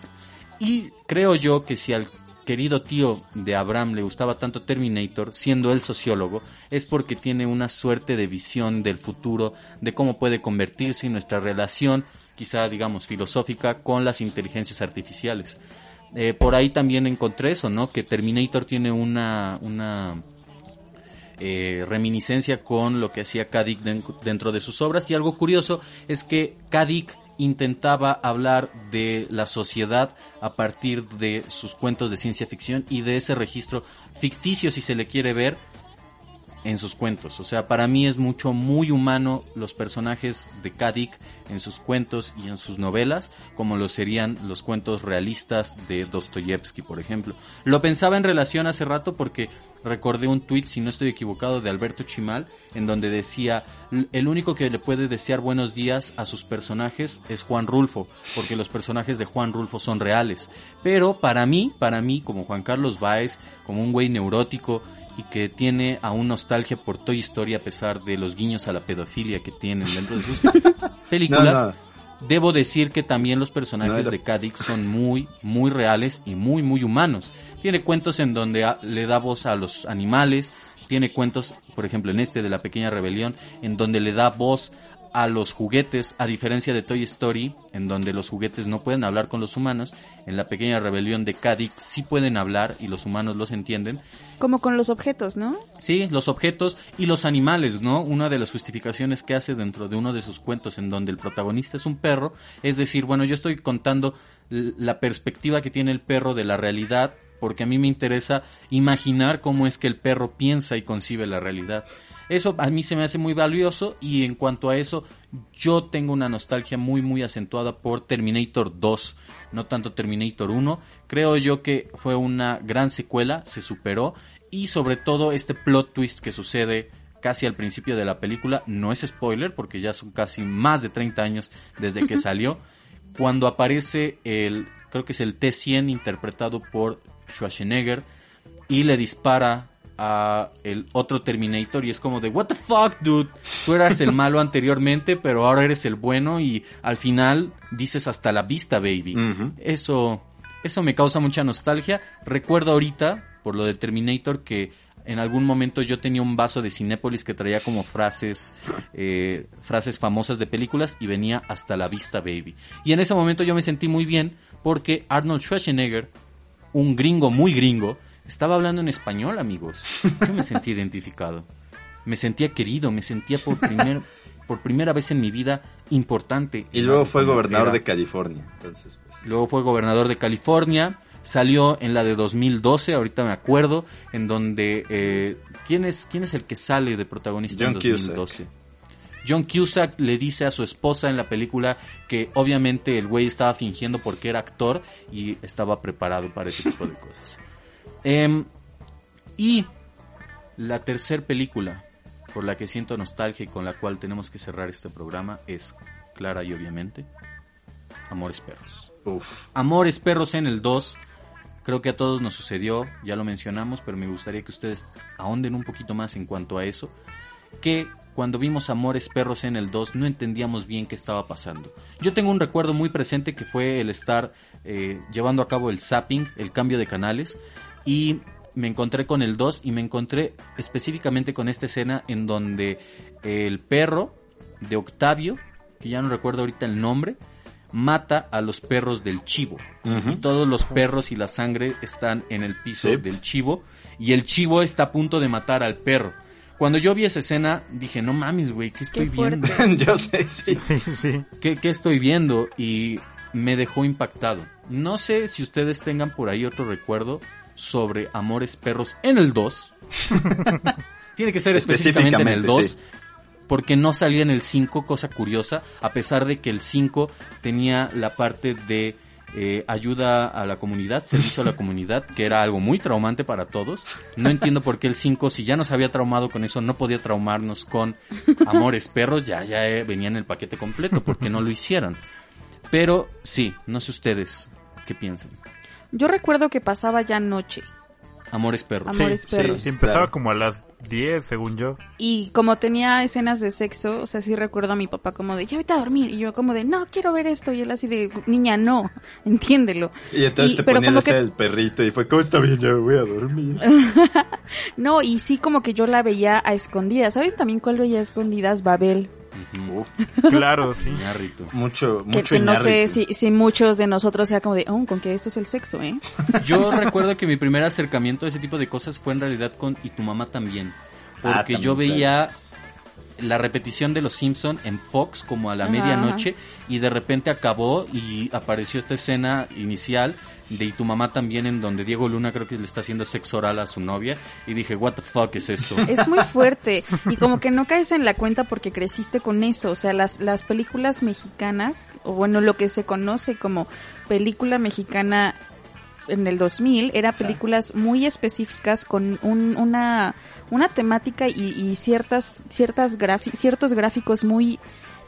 Y creo yo que si al querido tío de Abraham le gustaba tanto Terminator, siendo él sociólogo, es porque tiene una suerte de visión del futuro, de cómo puede convertirse en nuestra relación, quizá digamos filosófica, con las inteligencias artificiales. Eh, por ahí también encontré eso, ¿no? Que Terminator tiene una, eh, reminiscencia con lo que hacía Kadik dentro de sus obras. Y algo curioso es que Kadik intentaba hablar de la sociedad a partir de sus cuentos de ciencia ficción y de ese registro ficticio, si se le quiere ver, en sus cuentos. O sea, para mí es mucho, muy humano los personajes de Kadik en sus cuentos y en sus novelas, como lo serían los cuentos realistas de Dostoyevsky, por ejemplo. Lo pensaba en relación hace rato porque recordé un tuit, si no estoy equivocado, de Alberto Chimal, en donde decía, el único que le puede desear buenos días a sus personajes es Juan Rulfo, porque los personajes de Juan Rulfo son reales. Pero para mí, para mí, como Juan Carlos Baez, como un güey neurótico y que tiene aún nostalgia por Toy Story a pesar de los guiños a la pedofilia que tienen dentro de sus [LAUGHS] películas. Debo decir que también los personajes de Cadix son muy, muy reales y muy, muy humanos. Tiene cuentos en donde le da voz a los animales, tiene cuentos, por ejemplo, en este de la pequeña rebelión, en donde le da voz a los juguetes, a diferencia de Toy Story, en donde los juguetes no pueden hablar con los humanos, en la pequeña rebelión de Cadix sí pueden hablar y los humanos los entienden. Como con los objetos, ¿no? Sí, los objetos y los animales, ¿no? Una de las justificaciones que hace dentro de uno de sus cuentos en donde el protagonista es un perro, es decir, bueno, yo estoy contando la perspectiva que tiene el perro de la realidad porque a mí me interesa imaginar cómo es que el perro piensa y concibe la realidad. Eso a mí se me hace muy valioso y en cuanto a eso yo tengo una nostalgia muy muy acentuada por Terminator 2, no tanto Terminator 1. Creo yo que fue una gran secuela, se superó y sobre todo este plot twist que sucede casi al principio de la película, no es spoiler porque ya son casi más de 30 años desde que salió, cuando aparece el, creo que es el T-100 interpretado por Schwarzenegger y le dispara a el otro Terminator y es como de what the fuck dude tú eras el [LAUGHS] malo anteriormente pero ahora eres el bueno y al final dices hasta la vista baby eso eso me causa mucha nostalgia. Recuerdo ahorita por lo de Terminator que en algún momento yo tenía un vaso de Cinépolis que traía como frases eh, frases famosas de películas y venía hasta la vista baby. Y en ese momento yo me sentí muy bien porque Arnold Schwarzenegger un gringo muy gringo estaba hablando en español, amigos. Yo me sentí identificado. Me sentía querido, me sentía por primer, por primera vez en mi vida importante. Y luego fue gobernador de California. Entonces, pues. Luego fue gobernador de California. Salió en la de 2012, ahorita me acuerdo, en donde... Eh, ¿quién, es, ¿Quién es el que sale de protagonista en 2012? John Cusack le dice a su esposa en la película que obviamente el güey estaba fingiendo porque era actor y estaba preparado para ese tipo de cosas. [LAUGHS] Em, y la tercer película por la que siento nostalgia y con la cual tenemos que cerrar este programa es clara y obviamente Amores Perros. Amores Perros en el 2. Creo que a todos nos sucedió, ya lo mencionamos, pero me gustaría que ustedes ahonden un poquito más en cuanto a eso. Que cuando vimos Amores Perros en el 2 no entendíamos bien qué estaba pasando. Yo tengo un recuerdo muy presente que fue el estar eh, llevando a cabo el zapping, el cambio de canales, y me encontré con el 2 y me encontré específicamente con esta escena en donde el perro de Octavio, que ya no recuerdo ahorita el nombre, mata a los perros del chivo. Y todos los perros y la sangre están en el piso del chivo. Y el chivo está a punto de matar al perro. Cuando yo vi esa escena, dije, no mames, güey, ¿qué estoy viendo? [LAUGHS] yo sé, sí. ¿Qué, ¿Qué estoy viendo? Y me dejó impactado. No sé si ustedes tengan por ahí otro recuerdo sobre Amores Perros en el 2. [LAUGHS] Tiene que ser específicamente, en el 2. Porque no salía en el 5, cosa curiosa, a pesar de que el 5 tenía la parte de eh, ayuda a la comunidad, servicio a la comunidad, que era algo muy traumante para todos. No entiendo por qué el 5, si ya nos había traumado con eso, no podía traumarnos con Amores Perros, ya, ya eh, venía en el paquete completo, porque no lo hicieron. Pero sí, no sé ustedes qué piensan. Yo recuerdo que pasaba ya noche. Amores Perros. Amores sí, Perros. sí, empezaba Claro. como a las 10, según yo. Y como tenía escenas de sexo, o sea, sí recuerdo a mi papá como de, ya vete a dormir. Y yo como de, no, quiero ver esto. Y él así de, niña, no, [LAUGHS] entiéndelo. Y entonces Y- te pero ponía como la escena que- del perrito y fue, ¿cómo está bien? Ya me voy a dormir. [LAUGHS] No, y sí como que yo la veía a escondidas. ¿Sabes también cuál veía a escondidas? Babel. Uf, Claro, sí. Mucho, mucho que no sé si, si muchos de nosotros sea como de, oh, con que esto es el sexo, ¿eh? [LAUGHS] Yo recuerdo que mi primer acercamiento a ese tipo de cosas fue en realidad con Y tu mamá también. Ah, Porque también, yo veía la repetición de Los Simpson en Fox como a la Ajá, medianoche y de repente acabó y apareció esta escena inicial de Y tu mamá también en donde Diego Luna creo que le está haciendo sexo oral a su novia y dije, what the fuck es esto? [LAUGHS] Es muy fuerte y como que no caes en la cuenta porque creciste con eso, o sea, las, las películas mexicanas, o bueno, lo que se conoce como película mexicana en el 2000, era películas muy específicas con un- una, una temática y, y ciertas, ciertas ciertos gráficos muy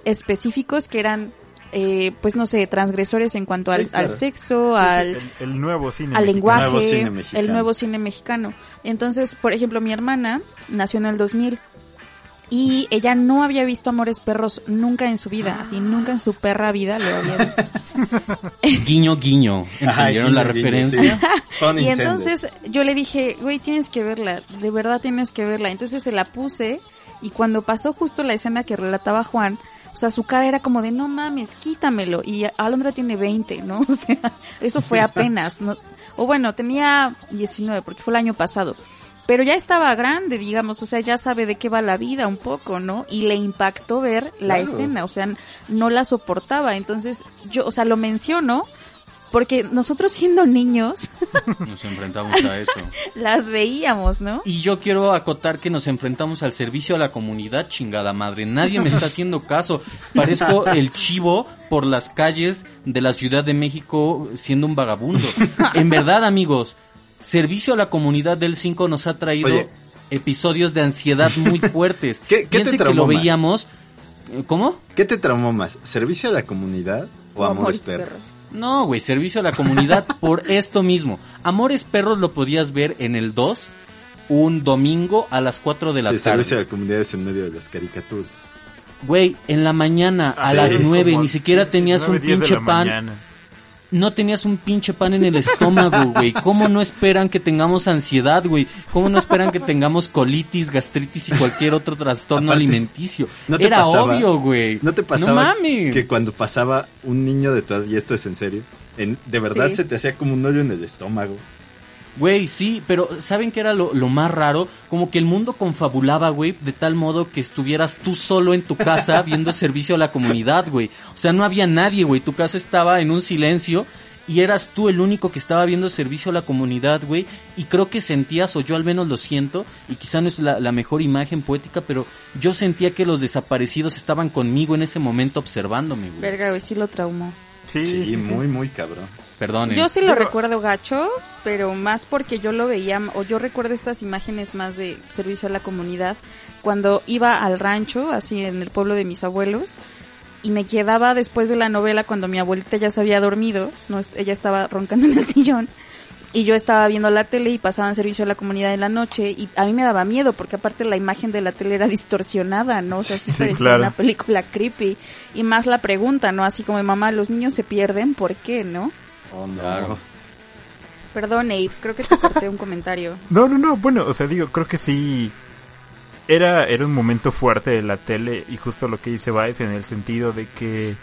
específicos que eran, eh, pues no sé, transgresores en cuanto Sí, al, claro. al sexo, al, El, el nuevo cine. al mexicano. lenguaje, Nuevo cine mexicano. el nuevo cine mexicano. Entonces, por ejemplo, mi hermana nació en el 2000 y ella no había visto Amores Perros nunca en su vida, así nunca en su perra vida lo había visto. [LAUGHS] guiño, guiño. Ajá, ¿Entendieron guiño, la guiño, referencia? sí. [LAUGHS] Y entonces yo le dije, güey, tienes que verla, de verdad tienes que verla. Entonces se la puse y cuando pasó justo la escena que relataba Juan, o sea, su cara era como de, no mames, quítamelo. Y Alondra tiene 20, ¿no? [LAUGHS] O sea, eso fue apenas, ¿no? O bueno, tenía 19 porque fue el año pasado. Pero ya estaba grande, digamos, o sea, ya sabe de qué va la vida un poco, ¿no? Y le impactó ver la Claro. escena, o sea, no la soportaba. Entonces, yo, o sea, lo menciono porque nosotros siendo niños [LAUGHS] Nos enfrentamos a eso. [LAUGHS] las veíamos, ¿no? Y yo quiero acotar que nos enfrentamos al servicio a la comunidad, chingada madre. Nadie me está [LAUGHS] haciendo caso. Parezco el chivo por las calles de la Ciudad de México siendo un vagabundo. En verdad, amigos, servicio a la comunidad del 5 nos ha traído Oye. episodios de ansiedad muy fuertes. ¿Qué- qué te que lo más? veíamos. ¿Cómo? ¿Qué te traumó más? ¿Servicio a la comunidad o amores perros? No, güey, servicio a la comunidad [LAUGHS] por esto mismo. Amores Perros lo podías ver en el 2 un domingo a las 4 de la Sí, servicio a tarde. la comunidad es en medio de las caricaturas. Güey, en la mañana a Sí, las como 9 ni siquiera tenías 9, un 10 de pinche pan. mañana. No tenías un pinche pan en el estómago, güey. ¿Cómo no esperan que tengamos ansiedad, güey? ¿Cómo no esperan que tengamos colitis, gastritis y cualquier otro trastorno Aparte, alimenticio? ¿no te Era pasaba- obvio, güey. ¿No te No pasaba mames. que cuando pasaba un niño de tu edad, y esto es en serio, en- de verdad Sí. se te hacía como un hoyo en el estómago? Güey, sí, pero ¿saben qué era lo, lo más raro? Como que el mundo confabulaba, güey, de tal modo que estuvieras tú solo en tu casa [LAUGHS] viendo servicio a la comunidad, güey. O sea, no había nadie, güey. Tu casa estaba en un silencio y eras tú el único que estaba viendo servicio a la comunidad, güey. Y creo que sentías, o yo al menos lo siento, y quizá no es la, la mejor imagen poética, pero yo sentía que los desaparecidos estaban conmigo en ese momento observándome, güey. Verga, güey, sí lo traumó. Sí, Sí, sí, sí. muy, muy cabrón. Perdonen. Yo sí lo Pero- recuerdo gacho, pero más porque yo lo veía, o yo recuerdo estas imágenes más de servicio a la comunidad, cuando iba al rancho, así en el pueblo de mis abuelos, y me quedaba después de la novela cuando mi abuelita ya se había dormido, no, ella estaba roncando en el [LAUGHS] sillón, y yo estaba viendo la tele y pasaban servicio a la comunidad en la noche, y a mí me daba miedo, porque aparte la imagen de la tele era distorsionada, ¿no? O sea, sí, [LAUGHS] Sí, parecía claro. una película creepy, y más la pregunta, ¿no? Así como, mamá, los niños se pierden, ¿por qué, no? Oh, no. Claro. Perdón, Abe, creo que te corté un comentario. [LAUGHS] No, no, no, bueno, o sea, digo, creo que sí. Era, era un momento fuerte de la tele y justo lo que dice Baez en el sentido de que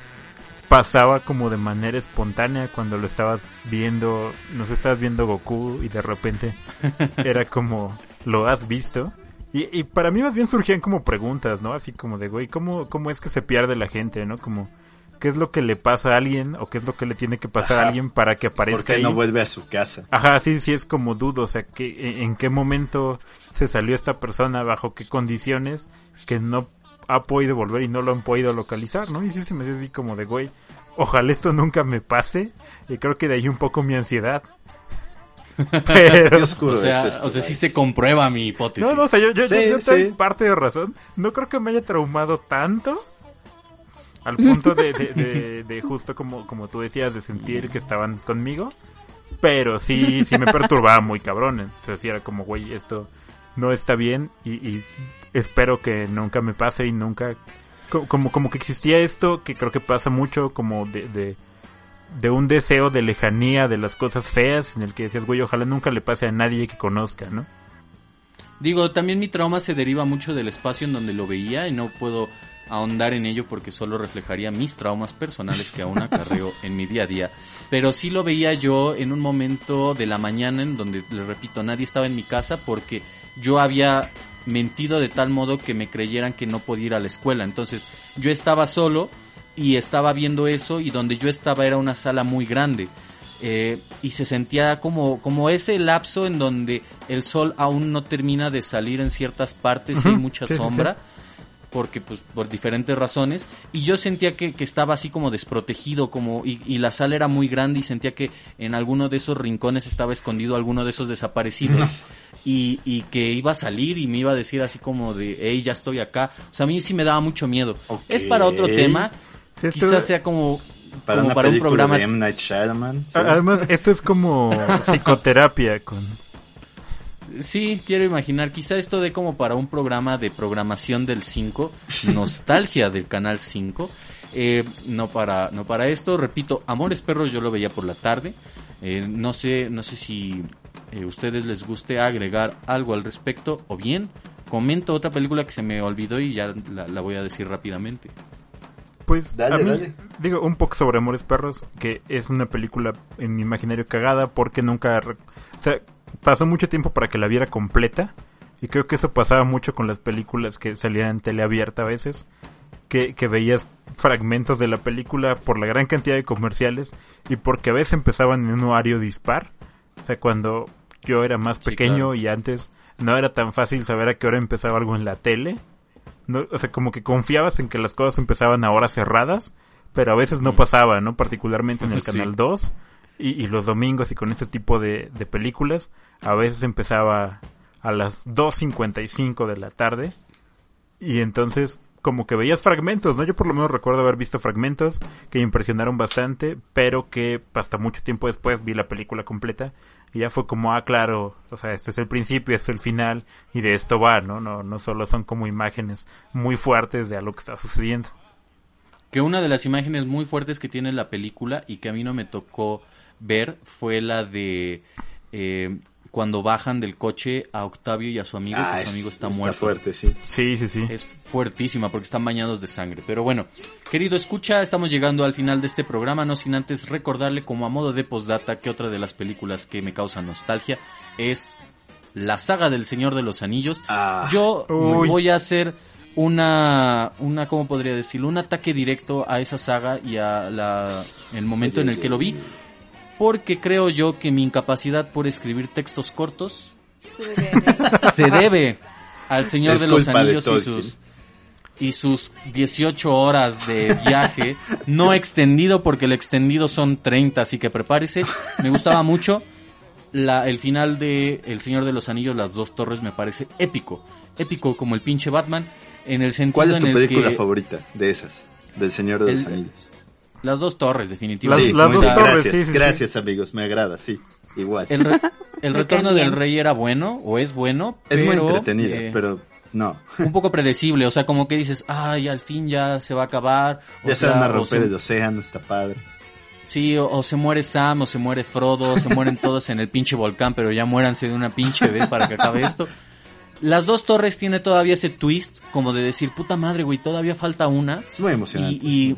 pasaba como de manera espontánea cuando lo estabas viendo, nos estabas viendo Goku y de repente [LAUGHS] era como, ¿lo has visto? Y, y para mí más bien surgían como preguntas, ¿no? Así como de, güey, ¿cómo, ¿cómo es que se pierde la gente, ¿no? Como, ¿qué es lo que le pasa a alguien o qué es lo que le tiene que pasar Ajá. a alguien para que aparezca ¿Por qué ahí? no vuelve a su casa? Ajá, sí, sí es como dudo, o sea, que en qué momento se salió esta persona, bajo qué condiciones, que no ha podido volver y no lo han podido localizar, ¿no? Y sí se me hace así como de, güey, ojalá esto nunca me pase. Y creo que de ahí un poco mi ansiedad. [LAUGHS] Qué Pero... oscuro O sea, es esto, o sea, sí se comprueba mi hipótesis. No, no, o sea, yo, yo, Sí, yo- yo tengo parte de razón. No creo que me haya traumado tanto. Al punto de, de, [LAUGHS] de- de justo como, como tú decías, de sentir que estaban conmigo. Pero sí, sí me perturbaba muy cabrón. Entonces sí era como, güey, esto no está bien y, y espero que nunca me pase y nunca... co- Como, como que existía esto que creo que pasa mucho como de, de, de un deseo de lejanía de las cosas feas en el que decías, güey, ojalá nunca le pase a nadie que conozca, ¿no? Digo, también mi trauma se deriva mucho del espacio en donde lo veía y no puedo ahondar en ello porque solo reflejaría mis traumas personales que aún acarreo en mi día a día. Pero sí lo veía yo en un momento de la mañana en donde, les repito, nadie estaba en mi casa porque yo había mentido de tal modo que me creyeran que no podía ir a la escuela. Entonces yo estaba solo y estaba viendo eso y donde yo estaba era una sala muy grande. Eh, y se sentía como, como ese lapso en donde el sol aún no termina de salir en ciertas partes y hay mucha sí, sí, sombra porque pues por diferentes razones y yo sentía que, que estaba así como desprotegido como y, y la sala era muy grande y sentía que en alguno de esos rincones estaba escondido alguno de esos desaparecidos y, y que iba a salir y me iba a decir así como de hey ya estoy acá o sea a mí sí me daba mucho miedo. Es para otro tema. Sí, quizás sea como Para como una para un programa de M. Night Shyamalan. Además, esto es como psicoterapia con... Sí, quiero imaginar, quizá esto de como para un programa de programación del 5, [LAUGHS] nostalgia del canal 5, eh, no para no para esto, repito, Amores Perros yo lo veía por la tarde, eh, no sé no sé si eh, ustedes les guste agregar algo al respecto o bien comento otra película que se me olvidó y ya la, la voy a decir rápidamente. Pues, Dale, a mí, dale. digo, un poco sobre Amores Perros, que es una película en mi imaginario cagada porque nunca... O sea, pasó mucho tiempo para que la viera completa y creo que eso pasaba mucho con las películas que salían en tele abierta a veces, que, que veías fragmentos de la película por la gran cantidad de comerciales y porque a veces empezaban en un horario dispar. O sea, cuando yo era más Sí, pequeño claro. y antes no era tan fácil saber a qué hora empezaba algo en la tele. No, o sea, como que confiabas en que las cosas empezaban a horas cerradas, pero a veces no Mm. pasaba, ¿no? Particularmente en el [LAUGHS] Sí. Canal 2 y, los domingos y con este tipo de, de películas, a veces empezaba a las 2.55 de la tarde y entonces como que veías fragmentos, ¿no? Yo por lo menos recuerdo haber visto fragmentos que me impresionaron bastante, pero que hasta mucho tiempo después vi la película completa y ya fue como, ah, claro, o sea, este es el principio, este es el final y de esto va, ¿no? No, no solo son como imágenes muy fuertes de algo que está sucediendo. Que una de las imágenes muy fuertes que tiene la película y que a mí no me tocó ver fue la de eh, cuando bajan del coche a Octavio y a su amigo, Ah, que su amigo es- está, muerto. fuerte, sí. Sí, sí, sí. Es fuertísima porque están bañados de sangre. Pero bueno, querido escucha, estamos llegando al final de este programa, no sin antes recordarle como a modo de postdata que otra de las películas que me causa nostalgia es la saga del Señor de los Anillos. Ah, Yo Uy. voy a hacer una, una, ¿cómo podría decirlo? Un ataque directo a esa saga y a la, el momento en el que lo vi. Porque creo yo que mi incapacidad por escribir textos cortos se debe al Señor Es de los de Anillos y sus y sus 18 horas de viaje, no extendido porque el extendido son 30, así que prepárese. Me gustaba mucho la, el final de El Señor de los Anillos, las dos torres, me parece épico. Épico como el pinche Batman, en el sentido ¿Cuál es en tu el película que favorita de esas? Del Señor de los Anillos. Las dos torres, definitivamente. Las- dos torres, gracias, sí, sí, sí. gracias amigos, me agrada, sí, igual. El, re- [LAUGHS] el Me retorno del rey era bueno, o es bueno, es muy pero, entretenida, eh, pero no. un poco predecible, o sea, como que dices, ay, al fin ya se va a acabar. o Ya se van a romper se- el océano, está padre. Sí, o, o se muere Sam, o se muere Frodo, o se mueren todos en el pinche volcán, pero ya muéranse de una pinche vez para que acabe esto. Las dos torres tiene todavía ese twist, como de decir, puta madre, güey, todavía falta una. Es muy emocionante. Y, y,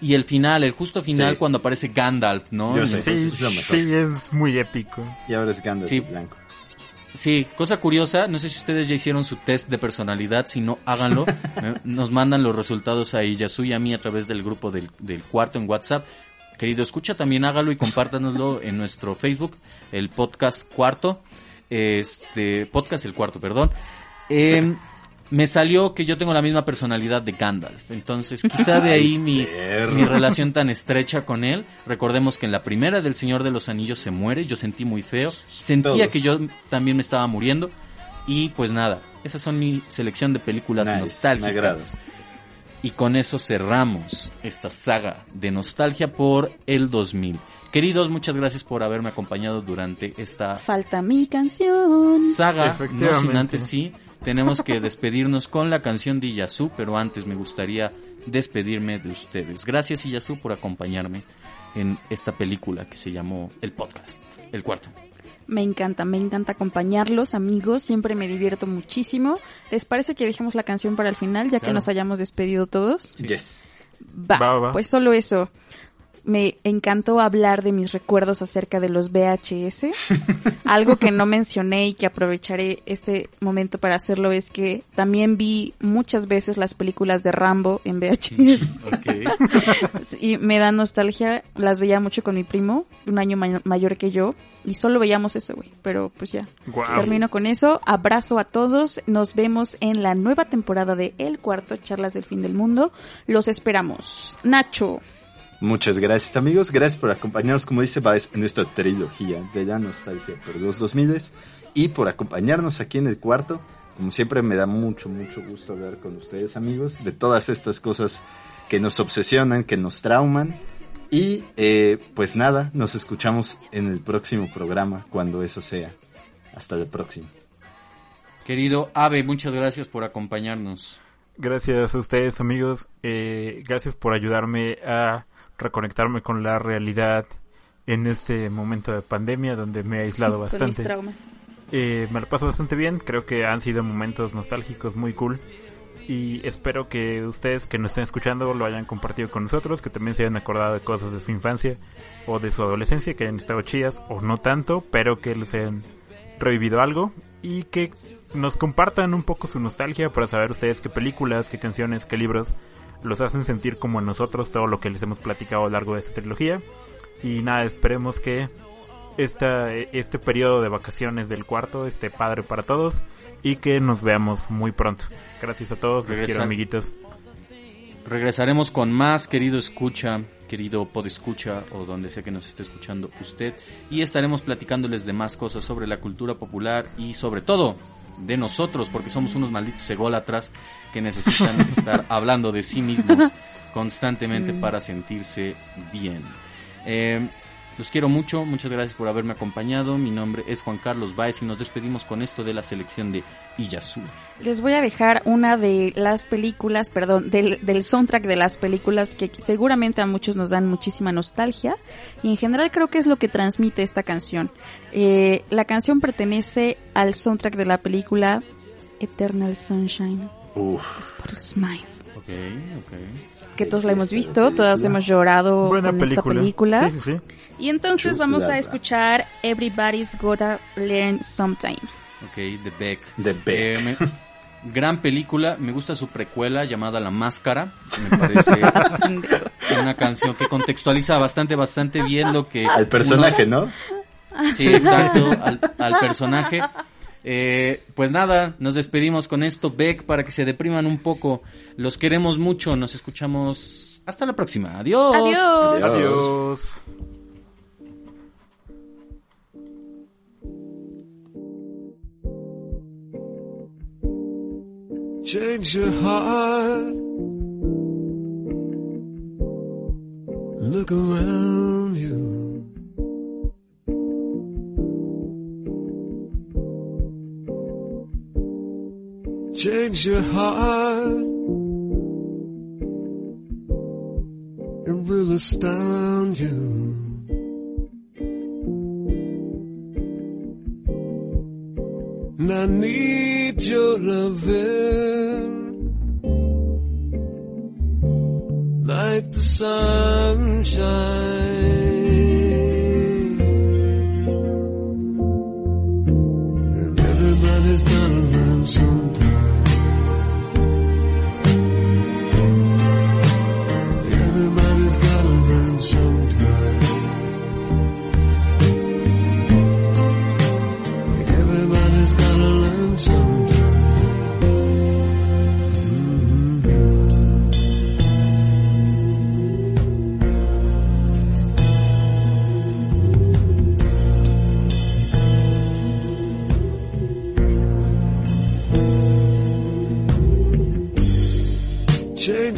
y el final, el justo final, Sí. cuando aparece Gandalf, ¿no? Yo Y sé. Sí, es lo mejor. sí, es muy épico. Y ahora es Gandalf Sí. blanco. Sí, cosa curiosa, no sé si ustedes ya hicieron su test de personalidad, si no, háganlo. [LAUGHS] Nos mandan los resultados a Yasu y a mí a través del grupo del, del cuarto en WhatsApp. Querido, escucha, también hágalo y compártanoslo [LAUGHS] en nuestro Facebook, el podcast cuarto, este, podcast el cuarto, perdón. Eh, me salió que yo tengo la misma personalidad de Gandalf. Entonces, quizá de [LAUGHS] ahí mi, mi relación tan estrecha con él. Recordemos que en la primera del Señor de los Anillos se muere, yo sentí muy feo. Sentía Todos. que yo también me estaba muriendo. Y pues nada, esas son mi selección de películas Nice, nostálgicas. Y con eso cerramos esta saga de nostalgia por el 2000. Queridos, muchas gracias por haberme acompañado durante esta Falta mi canción. saga. No sin antes sí, tenemos que despedirnos con la canción de Iyasu, pero antes me gustaría despedirme de ustedes. Gracias Iyasu por acompañarme en esta película que se llamó El Podcast, el cuarto. Me encanta, me encanta acompañarlos, amigos. Siempre me divierto muchísimo. ¿Les parece que dejemos la canción para el final, ya que nos hayamos despedido todos? Yes. Va, Va, va. pues solo eso. Me encantó hablar de mis recuerdos acerca de los VHS. [LAUGHS] Algo que no mencioné y que aprovecharé este momento para hacerlo es que también vi muchas veces las películas de Rambo en VHS [LAUGHS] [LAUGHS] y me da nostalgia. Las veía mucho con mi primo, un año ma- mayor que yo, y solo veíamos eso, güey. Pero pues ya. Termino con eso. Abrazo a todos. Nos vemos en la nueva temporada de El Cuarto, Charlas del Fin del Mundo. Los esperamos. Nacho. Muchas gracias amigos, gracias por acompañarnos, como dice Baez, en esta trilogía de la nostalgia por los 2000 y por acompañarnos aquí en el cuarto. Como siempre me da mucho, mucho gusto hablar con ustedes amigos de todas estas cosas que nos obsesionan, que nos trauman. Y eh, pues nada, nos escuchamos en el próximo programa, cuando eso sea. Hasta la próxima. Querido Ave, muchas gracias por acompañarnos. Gracias a ustedes amigos, eh, gracias por ayudarme a reconectarme con la realidad en este momento de pandemia donde me he aislado [LAUGHS] Con mis bastante. traumas. Eh, me lo paso bastante bien, creo que han sido momentos nostálgicos muy cool y espero que ustedes que nos estén escuchando lo hayan compartido con nosotros, que también se hayan acordado de cosas de su infancia o de su adolescencia que hayan estado chidas o no tanto, pero que les hayan revivido algo y que nos compartan un poco su nostalgia para saber ustedes qué películas, qué canciones, qué libros los hacen sentir como nosotros todo lo que les hemos platicado a lo largo de esta trilogía. Y nada, esperemos que esta, este periodo de vacaciones del cuarto esté padre para todos y que nos veamos muy pronto. Gracias a todos, les Regresa- quiero amiguitos. Regresaremos con más, querido escucha, querido podescucha o donde sea que nos esté escuchando usted. Y estaremos platicándoles de más cosas sobre la cultura popular y sobre todo de nosotros, porque somos unos malditos ególatras que necesitan [LAUGHS] estar hablando de sí mismos constantemente para sentirse bien. Eh, los quiero mucho, muchas gracias por haberme acompañado. Mi nombre es Juan Carlos Baez y nos despedimos con esto de la selección de Iyasu. Les voy a dejar una de las películas, perdón, del, del soundtrack de las películas que seguramente a muchos nos dan muchísima nostalgia y en general creo que es lo que transmite esta canción. Eh, la canción pertenece al soundtrack de la película Eternal Sunshine Uf, the Spotless Mind, Ok, ok. que todos la hemos visto, todas hemos llorado Buena con película. esta película. Sí, sí, sí. Y entonces Chulada. vamos a escuchar Everybody's Gotta Learn Sometime. Ok, The Beck. The Beck. Eh, me- [LAUGHS] gran película, me gusta su precuela llamada La Máscara. Me parece [LAUGHS] una canción que contextualiza bastante, bastante bien lo que... Al personaje, uno- ¿no? Sí, exacto, al, al personaje. Eh, pues nada, nos despedimos con esto, Beck, para que se depriman un poco. Los queremos mucho, nos escuchamos. Hasta la próxima. Adiós. Adiós. Adiós. Change your heart. Look around you. Change your heart. It will astound you. And I need your loving like the sunshine.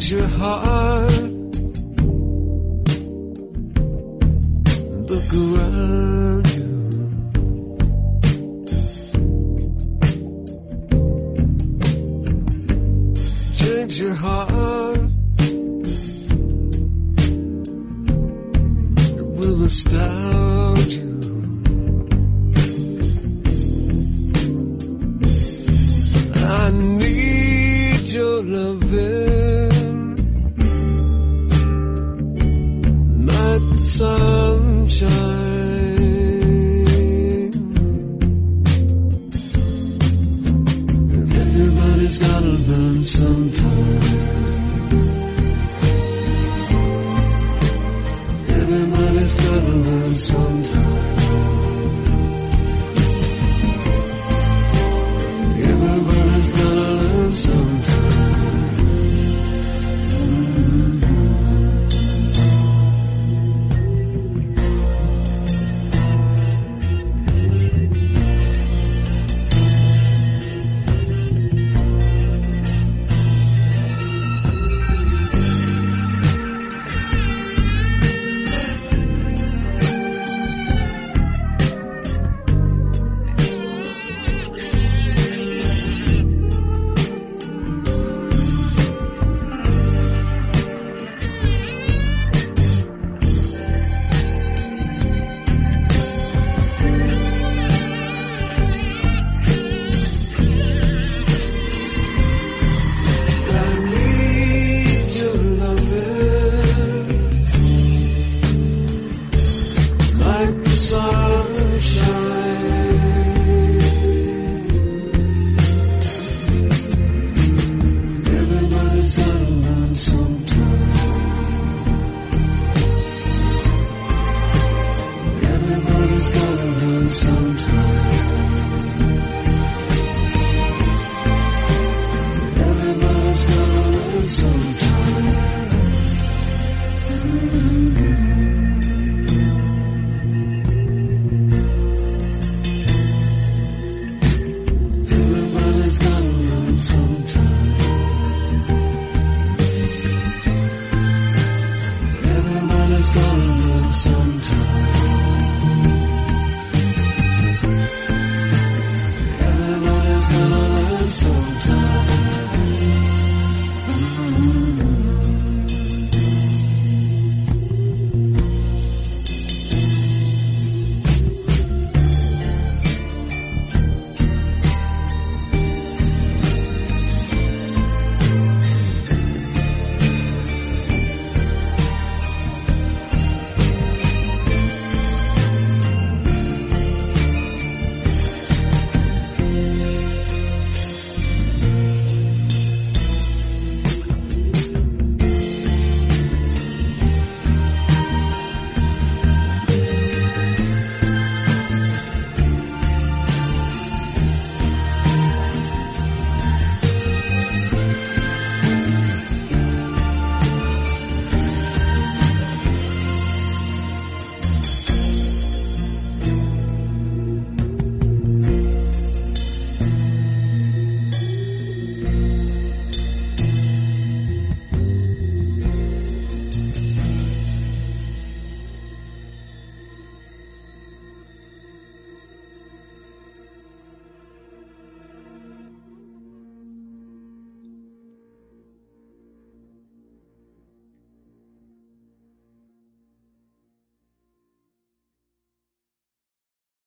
Change your heart. Look around you. Change your heart. It will astound you. I need your loving.